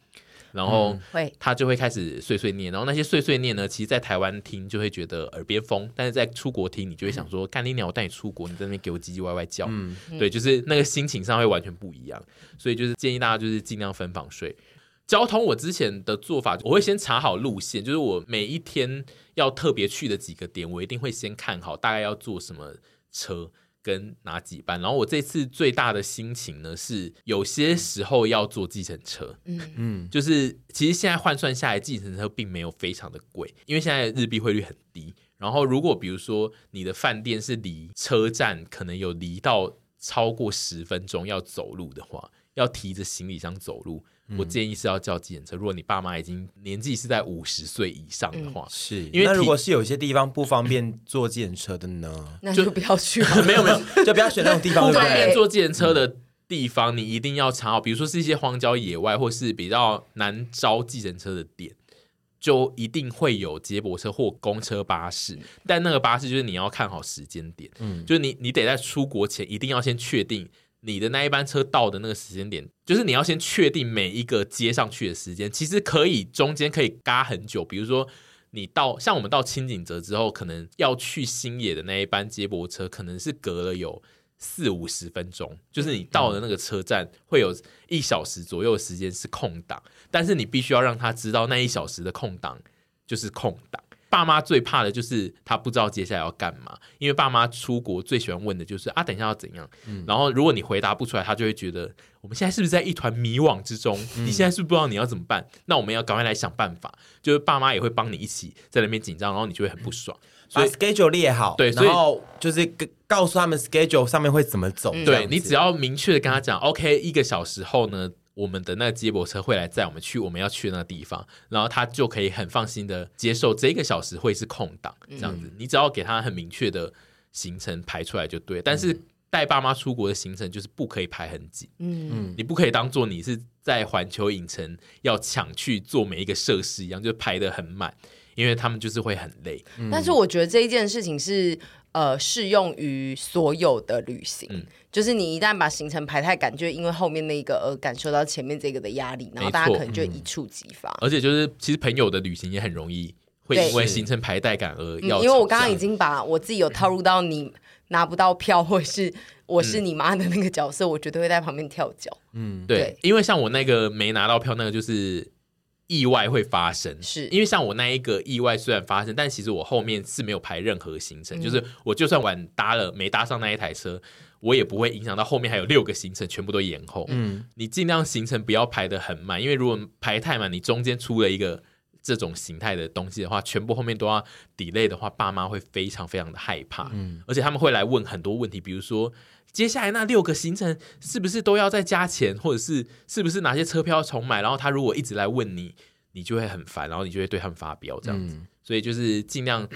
然后他就会开始碎碎念，然后那些碎碎念呢，其实，在台湾听就会觉得耳边风，但是在出国听，你就会想说，干你鸟，我带你出国，你在那边给我唧唧歪歪叫，嗯，对，就是那个心情上会完全不一样，所以就是建议大家就是尽量分房睡。交通我之前的做法，我会先查好路线，就是我每一天要特别去的几个点，我一定会先看好大概要坐什么车。跟哪几班？然后我这次最大的心情呢，是有些时候要坐计程车。嗯嗯，就是其实现在换算下来，计程车并没有非常的贵，因为现在日币汇率很低。然后如果比如说你的饭店是离车站可能有离到超过十分钟要走路的话，要提着行李箱走路。我建议是要叫计程车。如果你爸妈已经年纪是在五十岁以上的话，是因为那如果是有些地方不方便坐计程车的呢，[CLEARS THROAT] 那就不要去 [LAUGHS] 了。没有没有，[LAUGHS] 就不要选那种地方不方便坐计程车的地方，你一定要查好。比如说是一些荒郊野外，或是比较难招计程车的点，就一定会有接驳车或公车、巴士，但那个巴士就是你要看好时间点，嗯，就是你你得在出国前一定要先确定你的那一班车到的那个时间点，就是你要先确定每一个接上去的时间，其实可以中间可以嘎很久，比如说你到像我们到轻井泽之后，可能要去新野的那一班接驳车，可能是隔了有。四五十分钟，就是你到了那个车站，会有一小时左右的时间是空档，但是你必须要让他知道那一小时的空档就是空档。爸妈最怕的就是他不知道接下来要干嘛，因为爸妈出国最喜欢问的就是啊，等一下要怎样？嗯、然后如果你回答不出来，他就会觉得我们现在是不是在一团迷惘之中？嗯、你现在是不是不知道你要怎么办？那我们要赶快来想办法。就是爸妈也会帮你一起在那边紧张，然后你就会很不爽。所以 schedule 列好，对，然后就是告诉他们 schedule 上面会怎么走。对，你只要明确的跟他讲，OK，一个小时后呢，我们的那个接驳车会来载我们去我们要去的那个地方，然后他就可以很放心的接受这一个小时会是空档，这样子。嗯、你只要给他很明确的行程排出来就对。但是带爸妈出国的行程就是不可以排很紧，嗯，你不可以当做你是在环球影城要抢去做每一个设施一样，就排的很满。因为他们就是会很累，但是我觉得这一件事情是呃适用于所有的旅行，嗯、就是你一旦把行程排太赶，就因为后面那个而感受到前面这个的压力，然后大家可能就一触即发。而且就是其实朋友的旅行也很容易会因为行程排太赶而要、嗯，因为我刚刚已经把我自己有套入到你拿不到票，或是我是你妈的那个角色，嗯、我绝对会在旁边跳脚。嗯，对，对因为像我那个没拿到票，那个就是。意外会发生，是因为像我那一个意外虽然发生，但其实我后面是没有排任何行程，嗯、就是我就算晚搭了没搭上那一台车，我也不会影响到后面还有六个行程全部都延后。嗯，你尽量行程不要排得很满，因为如果排太满，你中间出了一个这种形态的东西的话，全部后面都要 delay 的话，爸妈会非常非常的害怕。嗯，而且他们会来问很多问题，比如说接下来那六个行程是不是都要再加钱，或者是是不是哪些车票要重买？然后他如果一直来问你。你就会很烦，然后你就会对他们发飙这样子，嗯、所以就是尽量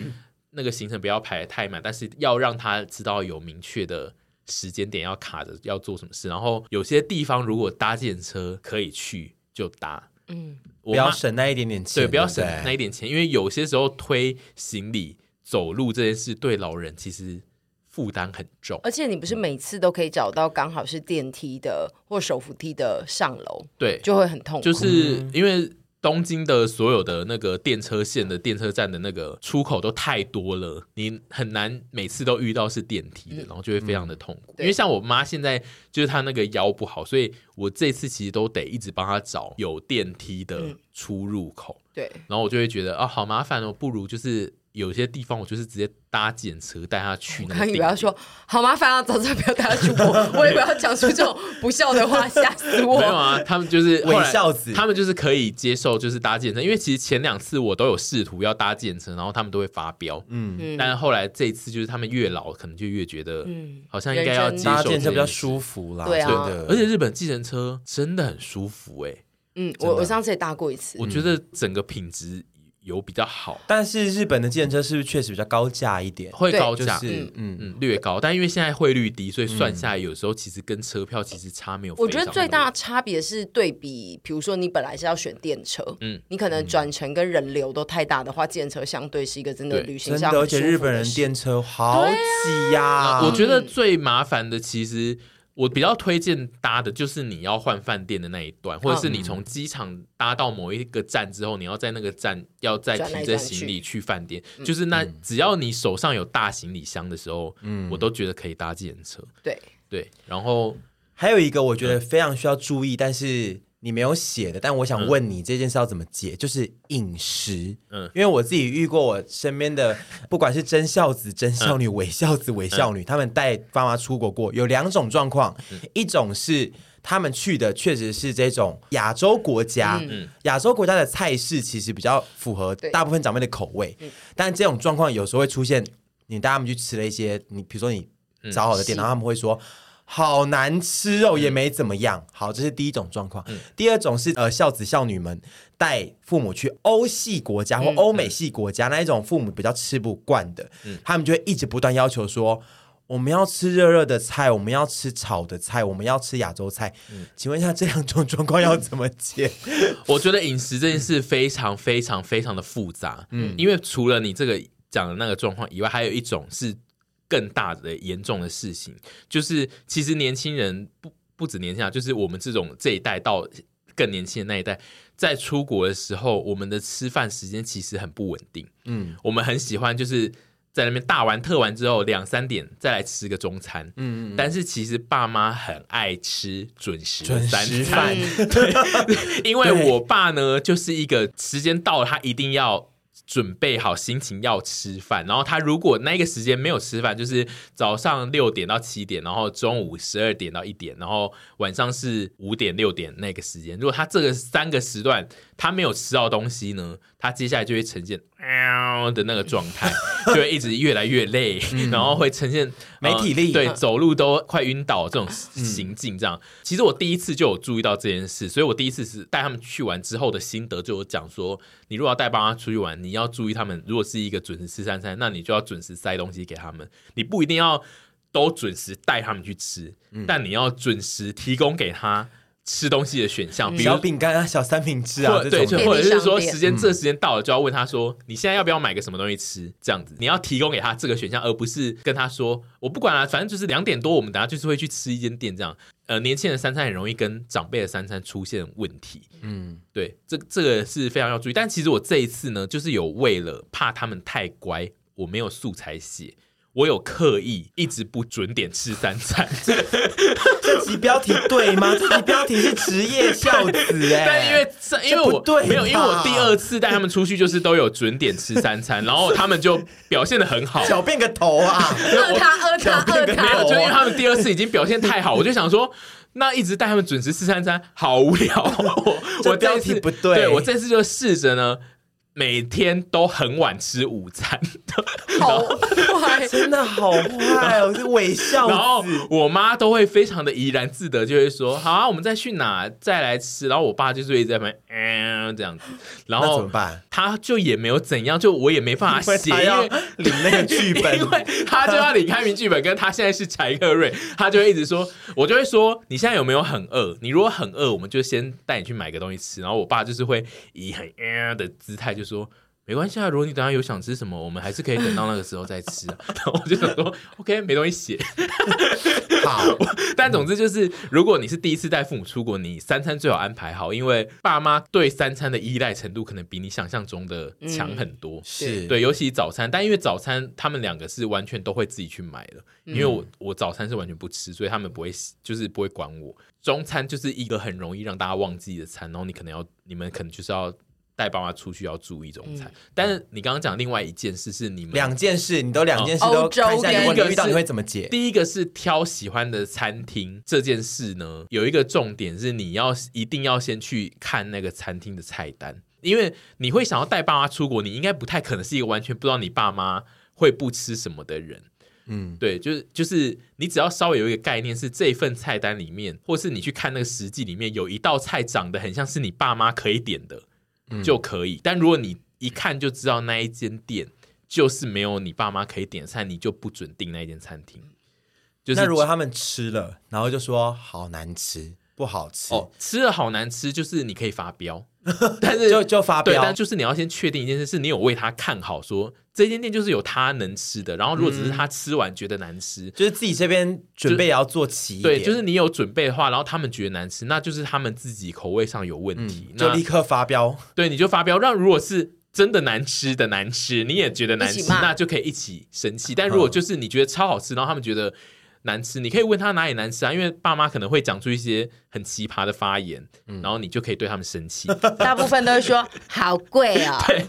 那个行程不要排得太满，但是要让他知道有明确的时间点要卡着要做什么事。然后有些地方如果搭建车可以去就搭，嗯，不要省那一点点钱，对，不要省那一点钱，因为有些时候推行李走路这件事对老人其实负担很重，而且你不是每次都可以找到刚好是电梯的或手扶梯的上楼，对，就会很痛苦，就是因为。东京的所有的那个电车线的电车站的那个出口都太多了，你很难每次都遇到是电梯的，然后就会非常的痛苦。因为像我妈现在就是她那个腰不好，所以我这次其实都得一直帮她找有电梯的出入口。对，然后我就会觉得啊，好麻烦哦，不如就是。有些地方我就是直接搭检车带他去那。那你不要说好麻烦啊，早知道不要带他出国，[LAUGHS] 我也不要讲出这种不孝的话，吓死我。没有啊，他们就是伪孝子，他们就是可以接受，就是搭检车，因为其实前两次我都有试图要搭检车，然后他们都会发飙。嗯，但是后来这一次就是他们越老，可能就越觉得，嗯，好像应该要接受搭检车比较舒服啦。对啊，而且日本计程车真的很舒服哎。嗯，我我上次也搭过一次，我觉得整个品质。有比较好，但是日本的计程车是不是确实比较高价一点？会高价，就是嗯嗯略高，但因为现在汇率低，所以算下来有时候其实跟车票其实差没有。我觉得最大的差别是对比，比如说你本来是要选电车，嗯，你可能转乘跟人流都太大的话，计程车相对是一个真的旅行上，而且日本人电车好挤呀。我觉得最麻烦的其实。我比较推荐搭的就是你要换饭店的那一段，或者是你从机场搭到某一个站之后，你要在那个站要再提着行李去饭店，就是那只要你手上有大行李箱的时候，嗯，我都觉得可以搭计程车。对对，然后还有一个我觉得非常需要注意，但是。你没有写的，但我想问你这件事要怎么解？嗯、就是饮食，嗯，因为我自己遇过我身边的，[LAUGHS] 不管是真孝子、真孝女、伪孝子、伪孝女，他们带爸妈出国过，有两种状况，嗯、一种是他们去的确实是这种亚洲国家，嗯，亚洲国家的菜式其实比较符合大部分长辈的口味，对但这种状况有时候会出现，你带他们去吃了一些，你比如说你找好的店，嗯、然后他们会说。好难吃哦，也没怎么样。好，这是第一种状况。嗯、第二种是呃，孝子孝女们带父母去欧系国家或欧美系国家，嗯、那一种父母比较吃不惯的，嗯、他们就会一直不断要求说：“我们要吃热热的菜，我们要吃炒的菜，我们要吃亚洲菜。嗯，请问一下，这两种状况要怎么解？[LAUGHS] 我觉得饮食这件事非常非常非常的复杂。嗯，因为除了你这个讲的那个状况以外，还有一种是更大的严重的事情，就是其实年轻人不不止年轻人，就是我们这种这一代到更年轻的那一代。在出国的时候，我们的吃饭时间其实很不稳定。嗯，我们很喜欢就是在那边大玩特玩之后，两三点再来吃个中餐。嗯，嗯，但是其实爸妈很爱吃准时三餐，[LAUGHS] 对，[LAUGHS] 因为我爸呢就是一个时间到了，他一定要。准备好心情要吃饭，然后他如果那个时间没有吃饭，就是早上六点到七点，然后中午十二点到一点，然后晚上是五点六点那个时间。如果他这个三个时段他没有吃到东西呢，他接下来就会呈现喵的那个状态，[LAUGHS] 就会一直越来越累，嗯、然后会呈现没体力，对，走路都快晕倒这种行径。这样，其实我第一次就有注意到这件事，所以我第一次是带他们去玩之后的心得就有讲说，你如果要带爸妈出去玩，你要。要注意他们，如果是一个准时吃三餐，那你就要准时塞东西给他们。你不一定要都准时带他们去吃，嗯、但你要准时提供给他吃东西的选项，比如小饼干啊、小三明治啊，对，或者是说时间这时间到了就要问他说，你现在要不要买个什么东西吃？这样子，你要提供给他这个选项，而不是跟他说我不管了，反正就是两点多，我们等下就是会去吃一间店这样。呃，年轻人三餐很容易跟长辈的三餐出现问题。嗯，对，这这个是非常要注意。但其实我这一次呢，就是有为了怕他们太乖，我没有素材写，我有刻意一直不准点吃三餐。[LAUGHS] 这集标题对吗？这集标题是职业孝子 [LAUGHS] 哎。但因为因为我对没有，因为我第二次带他们出去就是都有准点吃三餐，然后他们就表现的很好。狡辩个头啊！[LAUGHS] 饿他饿他饿他，没有，就因为他们第二次已经表现太好，我就想说，那一直带他们准时吃三餐好无聊。我我标题不对，对我这次就试着呢。每天都很晚吃午餐，好坏，真的好坏哦！是微笑。然后我妈都会非常的怡然自得，就会说：“好啊，我们再去哪再来吃。”然后我爸就是一直在那边嗯这样子。然后怎么办？他就也没有怎样，就我也没办法写，因为领那个剧本，因为他就要领开明剧本，跟他现在是柴克瑞，他就会一直说，我就会说：“你现在有没有很饿？你如果很饿，我们就先带你去买个东西吃。”然后我爸就是会以很嗯的姿态就。就说没关系啊，如果你等下有想吃什么，我们还是可以等到那个时候再吃啊。然 [LAUGHS] 后我就想说，OK，没东西写。[LAUGHS] 好，[LAUGHS] 但总之就是，如果你是第一次带父母出国，你三餐最好安排好，因为爸妈对三餐的依赖程度可能比你想象中的强很多。嗯、是对，尤其早餐，但因为早餐他们两个是完全都会自己去买的，因为我我早餐是完全不吃，所以他们不会就是不会管我。中餐就是一个很容易让大家忘记的餐，然后你可能要你们可能就是要。带爸妈出去要注意这种菜，嗯、但是你刚刚讲另外一件事是你们两件事，你都两件事都看一下，如果你遇到你会怎么解？第一个是挑喜欢的餐厅这件事呢，有一个重点是你要一定要先去看那个餐厅的菜单，因为你会想要带爸妈出国，你应该不太可能是一个完全不知道你爸妈会不吃什么的人。嗯，对，就是就是你只要稍微有一个概念，是这份菜单里面，或是你去看那个实际里面有一道菜长得很像是你爸妈可以点的。就可以，但如果你一看就知道那一间店就是没有你爸妈可以点菜，你就不准订那一间餐厅。就是那如果他们吃了，然后就说好难吃，不好吃，哦，吃了好难吃，就是你可以发飙。[LAUGHS] 但是就就发飙，但就是你要先确定一件事，是你有为他看好，说这间店就是有他能吃的。然后如果只是他吃完觉得难吃，嗯、就是自己这边准备也要做齐一点。对，就是你有准备的话，然后他们觉得难吃，那就是他们自己口味上有问题，嗯、就立刻发飙。对，你就发飙。让如果是真的难吃的难吃，你也觉得难吃，那就可以一起生气。但如果就是你觉得超好吃，然后他们觉得。难吃，你可以问他哪里难吃啊？因为爸妈可能会讲出一些很奇葩的发言，嗯、然后你就可以对他们生气。[LAUGHS] 大部分都是说好贵哦。[LAUGHS] 对，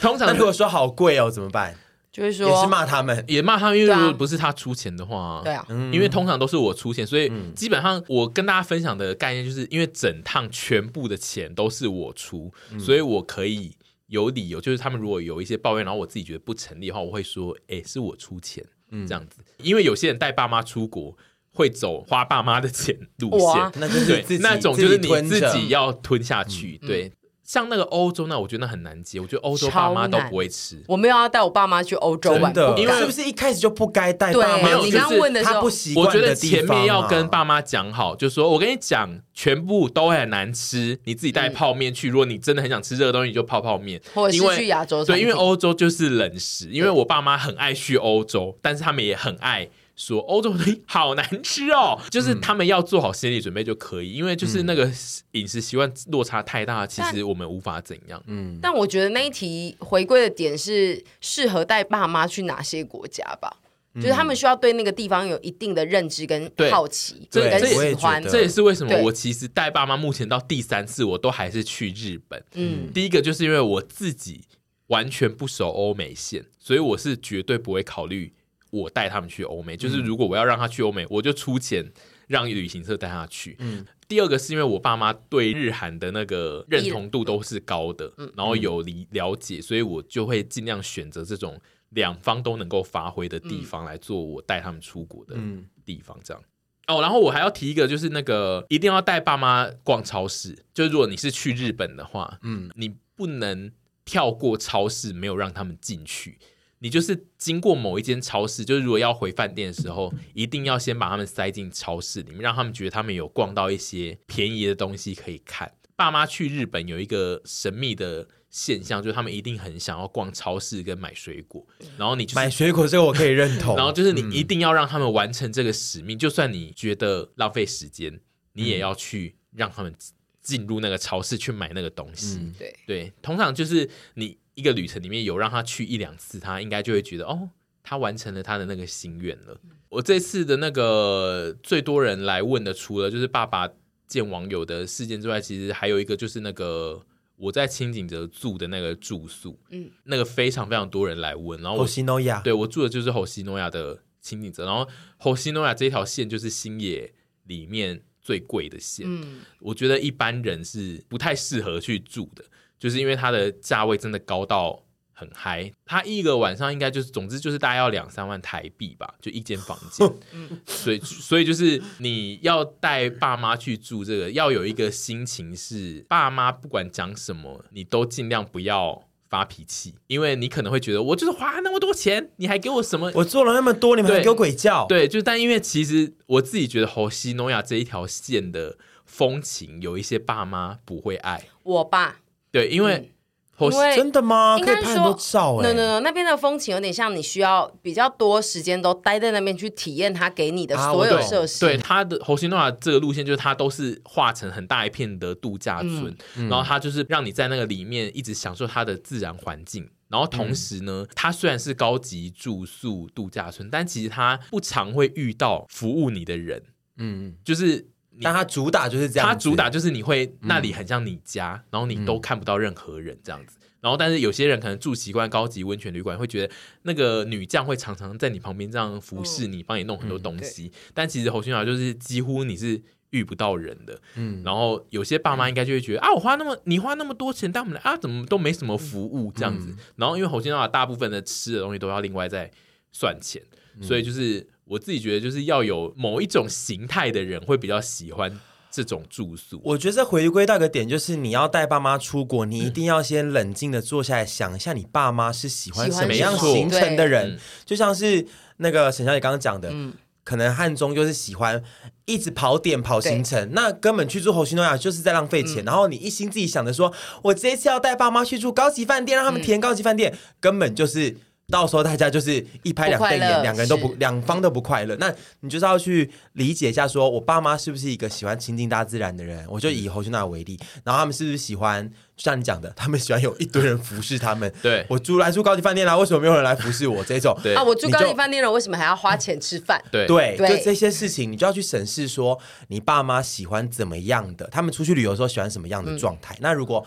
通常如果说好贵哦，怎么办？就是说也是骂他们，也骂他们，因为如果不是他出钱的话，对啊，因为通常都是我出钱，所以基本上我跟大家分享的概念就是，因为整趟全部的钱都是我出，嗯、所以我可以有理由，就是他们如果有一些抱怨，然后我自己觉得不成立的话，我会说，哎，是我出钱。嗯，这样子，因为有些人带爸妈出国会走花爸妈的 [LAUGHS] 钱路线，那就是对，那种就是你自己要吞下去。嗯、对，像那个欧洲那，我觉得那很难接。我觉得欧洲爸妈都不会吃。我没有要带我爸妈去欧洲玩，的，因为是不是一开始就不该带爸妈？你刚刚问的时候，我觉得前面要跟爸妈讲好，就说我跟你讲，全部都很难吃，你自己带泡面去。如果你真的很想吃这个东西，你就泡泡面。或者是去亚洲，对，因为欧洲就是冷食。因为我爸妈很爱去欧洲，但是他们也很爱。说欧洲的东西好难吃哦，[LAUGHS] 就是他们要做好心理准备就可以，因为就是那个饮食习惯落差太大，其实我们无法怎样。嗯，但我觉得那一题回归的点是适合带爸妈去哪些国家吧，嗯、就是他们需要对那个地方有一定的认知跟好奇，对跟喜欢。这也是为什么我其实带爸妈目前到第三次，我都还是去日本。嗯，第一个就是因为我自己完全不熟欧美线，所以我是绝对不会考虑。我带他们去欧美，就是如果我要让他去欧美，我就出钱让旅行社带他去。嗯，第二个是因为我爸妈对日韩的那个认同度都是高的，然后有理了解，所以我就会尽量选择这种两方都能够发挥的地方来做我带他们出国的地方。这样哦，然后我还要提一个，就是那个一定要带爸妈逛超市。就是如果你是去日本的话，嗯，你不能跳过超市，没有让他们进去。你就是经过某一间超市，就是如果要回饭店的时候，一定要先把他们塞进超市里面，让他们觉得他们有逛到一些便宜的东西可以看。爸妈去日本有一个神秘的现象，就是他们一定很想要逛超市跟买水果，然后你、就是、买水果这个我可以认同，[LAUGHS] 然后就是你一定要让他们完成这个使命，就算你觉得浪费时间，你也要去让他们进入那个超市去买那个东西。嗯、对对，通常就是你。一个旅程里面有让他去一两次，他应该就会觉得哦，他完成了他的那个心愿了。我这次的那个最多人来问的，除了就是爸爸见网友的事件之外，其实还有一个就是那个我在清景泽住的那个住宿，嗯，那个非常非常多人来问。然后我西诺亚，对我住的就是后西诺亚的清景泽，然后后西诺亚这一条线就是星野里面最贵的线，嗯，我觉得一般人是不太适合去住的。就是因为它的价位真的高到很嗨，它一个晚上应该就是，总之就是大概要两三万台币吧，就一间房间。[LAUGHS] 所以，所以就是你要带爸妈去住这个，要有一个心情是，爸妈不管讲什么，你都尽量不要发脾气，因为你可能会觉得，我就是花那么多钱，你还给我什么？我做了那么多，你们还给我鬼叫？对，就但因为其实我自己觉得，侯西诺亚这一条线的风情，有一些爸妈不会爱。我爸。对，因为，因为真的吗？可以拍很多照哎。No No No，那边的风情有点像你需要比较多时间都待在那边去体验它给你的所有设施。对，它的虹夕诺雅这个路线就是它都是画成很大一片的度假村，然后它就是让你在那个里面一直享受它的自然环境。然后同时呢，它虽然是高级住宿度假村，但其实它不常会遇到服务你的人。嗯，就是。但它主打就是这样，它主打就是你会那里很像你家，嗯、然后你都看不到任何人这样子。嗯、然后，但是有些人可能住习惯高级温泉旅馆，会觉得那个女将会常常在你旁边这样服侍你，帮、嗯、你弄很多东西。嗯、但其实虹夕诺雅就是几乎你是遇不到人的。嗯，然后有些爸妈应该就会觉得、嗯、啊，我花那么你花那么多钱带我们来啊，怎么都没什么服务这样子。嗯、然后因为虹夕诺雅大部分的吃的东西都要另外再算钱，嗯、所以就是。我自己觉得，就是要有某一种形态的人会比较喜欢这种住宿。我觉得回归到一个点，就是你要带爸妈出国，你一定要先冷静的坐下来想一下，你爸妈是喜欢什么样行程的人。就像是那个沈小姐刚刚讲的，嗯、可能汉中就是喜欢一直跑点跑行程，那根本去住虹夕诺亚就是在浪费钱。嗯、然后你一心自己想着说，我这一次要带爸妈去住高级饭店，让他们体验高级饭店，嗯、根本就是。到时候大家就是一拍两瞪眼，两个人都不，两方都不快乐。那你就是要去理解一下说，说我爸妈是不是一个喜欢亲近大自然的人？我就以虹夕诺雅为例，然后他们是不是喜欢，就像你讲的，他们喜欢有一堆人服侍他们。对，我住来住高级饭店啦，为什么没有人来服侍我？这种啊，我住高级饭店了，为什么还要花钱吃饭？对对，就这些事情，你就要去审视说，你爸妈喜欢怎么样的？他们出去旅游的时候喜欢什么样的状态？嗯、那如果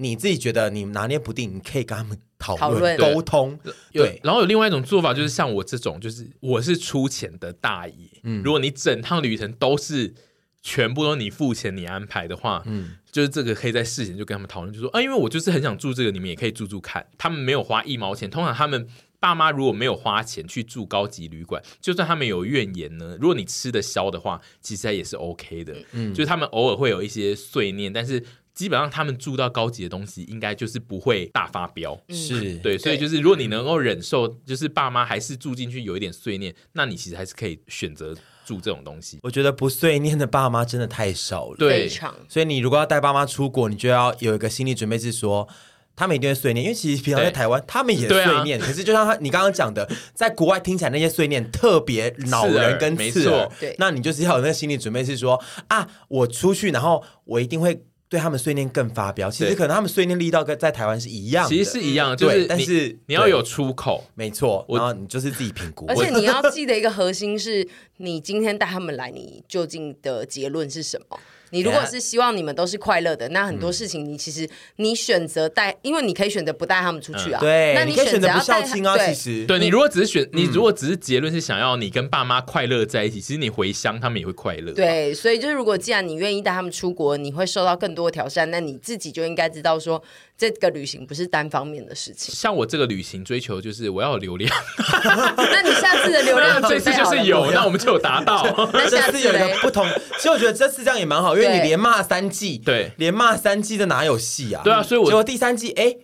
你自己觉得你拿捏不定，你可以跟他们讨论沟通。对，然后有另外一种做法，就是像我这种，就是我是出钱的大爷。嗯，如果你整趟旅程都是全部都你付钱、你安排的话，嗯，就是这个可以在事前就跟他们讨论，就说啊，因为我就是很想住这个，你们也可以住住看。他们没有花一毛钱，通常他们爸妈如果没有花钱去住高级旅馆，就算他们有怨言呢，如果你吃得消的话，其实也是 OK 的。嗯，就是他们偶尔会有一些碎念，但是。基本上他们住到高级的东西，应该就是不会大发飙。是对，所以就是如果你能够忍受，就是爸妈还是住进去有一点碎念，那你其实还是可以选择住这种东西。我觉得不碎念的爸妈真的太少了。对所以你如果要带爸妈出国，你就要有一个心理准备，是说他们一定会碎念，因为其实平常在台湾他们也碎念，可是就像他你刚刚讲的，在国外听起来那些碎念特别恼人跟刺刺耳耳没错，对那你就是要有那个心理准备，是说啊，我出去，然后我一定会。对他们碎念更发飙，其实可能他们碎念力道跟在台湾是一样的，其实是一样的，就是对但是你要有出口。没错，我然后你就是自己评估，而且你要记得一个核心是，你今天带他们来，你究竟的结论是什么？你如果是希望你们都是快乐的，那很多事情你其实你选择带，因为你可以选择不带他们出去啊。对，那选你可以选择不要带孝亲啊，对。其实。对你如果只是选，你如果只是结论是想要你跟爸妈快乐在一起，其实你回乡他们也会快乐。对，所以就是如果既然你愿意带他们出国，你会受到更多的挑战，那你自己就应该知道说，这个旅行不是单方面的事情。像我这个旅行追求就是我要有流量，[LAUGHS] 那你下次的流量这次就是有，那我们就有达到。那下次有一个不同，其实我觉得这次这样也蛮好，因为你对连骂三季，对连骂三季的哪有戏啊？对啊所以我结果第三季哎，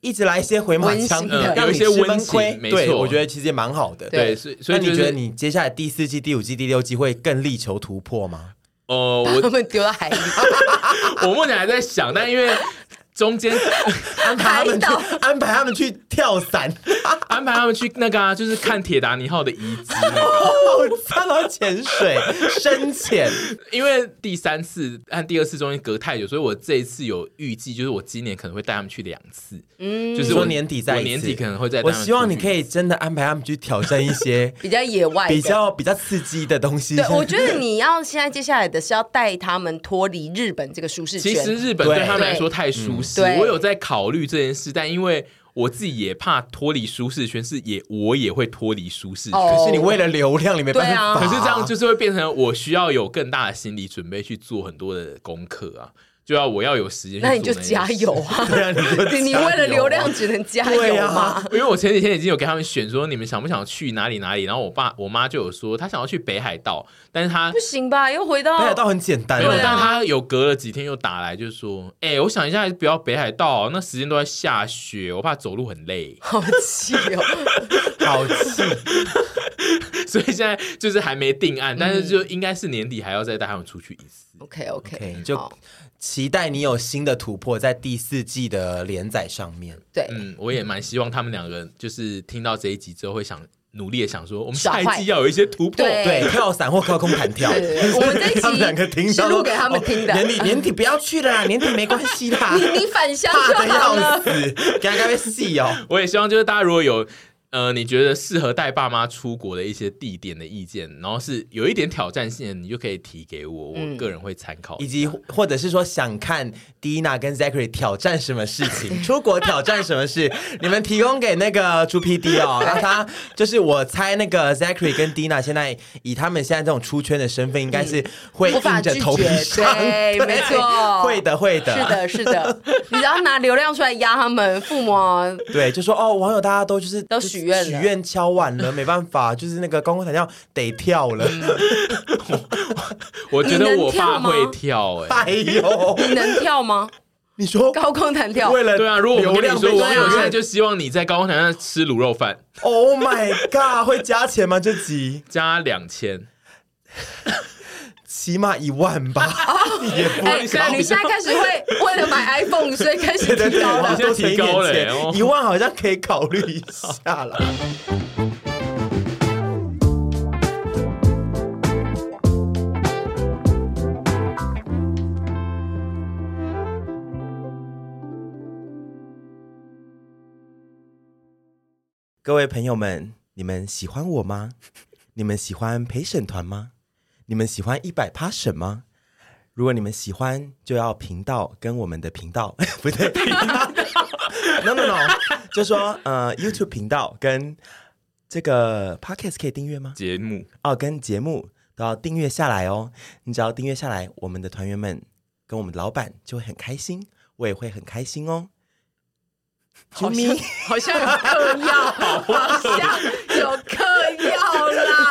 一直来一些回马枪，的有一些温闷亏情，没错对我觉得其实也蛮好的。对对，所以你觉得你接下来第四季、第五季、第六季会更力求突破吗？呃，把他我们丢到海里。[LAUGHS] 我目前还在想，但因为中间 [LAUGHS] 安排他们去海，安排他们去跳伞，安排他们去那个啊，就是看铁达尼号的遗迹那个。好赞哦！潜水、深潜，因为第三次和第二次中间隔太久，所以我这一次有预计，就是我今年可能会带他们去两次。嗯，就是我年底再一次我年底可能会再我希望你可以真的安排他们去挑战一些 [LAUGHS] 比较野外，比较比较刺激的东西。对，我觉得你要现在接下来的是要带他们脱离日本这个舒适圈其。实日本对他们来说太舒我有在考虑这件事，但因为我自己也怕脱离舒适圈，是也我也会脱离舒适圈。哦可是你为了流量，你没办法。对啊可是这样就是会变成我需要有更大的心理准备去做很多的功课啊，就要我要有时间那你就加油啊！[LAUGHS] 对啊，你就 [LAUGHS] 你你为了流量只能加油嘛。因为我前几天已经有给他们选说，你们想不想去哪里哪里？然后我爸我妈就有说，他想要去北海道，但是他不行吧？又回到北海道很简单，没有，对啊但他有隔了几天又打来，就是说，哎、我想一下，还是不要北海道，那时间都在下雪，我怕走路很累，[LAUGHS] 好气哦！好气。所以现在就是还没定案，但嗯是就应该是年底还要再带他们出去一次。OK OK，, 就好期待你有新的突破在第四季的连载上面。对，嗯，我也蛮希望他们两个人就是听到这一集之后会想努力的想说，我们下一季要有一些突破。对对，跳伞或高空弹跳。对对对我们这一集 [LAUGHS] 他们两个听是到录给他们听的哦年底年底不要去了啦，[LAUGHS] 年底没关系啦。你你返乡怕的就好要了。死，给他该被戏哦。[LAUGHS] 我也希望就是大家如果有呃你觉得适合带爸妈出国的一些地点的意见，然后是有一点挑战性的，你就可以提给我，我嗯个人会参考。以及或者是说想看 Dina 跟 Zachary 挑战什么事情，[LAUGHS] 出国挑战什么事，你们提供给那个猪 PD 哦。然后他就是我猜那个 Zachary 跟 Dina 现在以他们现在这种出圈的身份，应该是会硬着头皮上，对没错会的会的，是的，是的，[LAUGHS] 你只要拿流量出来压他们，父母啊对，就说哦，网友大家都就是都许许愿敲完了，没办法，就是那个高空弹跳得跳了。[LAUGHS] 我觉得我爸会跳、欸，哎呦，你能跳吗？你说高空弹跳，为了对啊，如果我流跟你说，量被许网友现在就希望你在高空弹上吃卤肉饭，，Oh my God，会加钱吗？这集 [LAUGHS] 加两千。起码一万吧，[LAUGHS] 也不哎、会高。你现在开始会为了买 iPhone，所以开始提高了我。多存一点现在提高了一万好像可以考虑一下了。各位朋友们，你们喜欢我吗？你们喜欢陪审团吗？你们喜欢一百趴审吗？如果你们喜欢，就要频道跟我们的频道 [LAUGHS] 不对，频道 [LAUGHS] no no no，[LAUGHS] 就说呃 YouTube 频道跟这个 Podcast 可以订阅吗？节目哦，跟节目都要订阅下来哦。你只要订阅下来，我们的团员们跟我们的老板就会很开心，我也会很开心哦。好像好像有嗑药，好像有嗑药啦。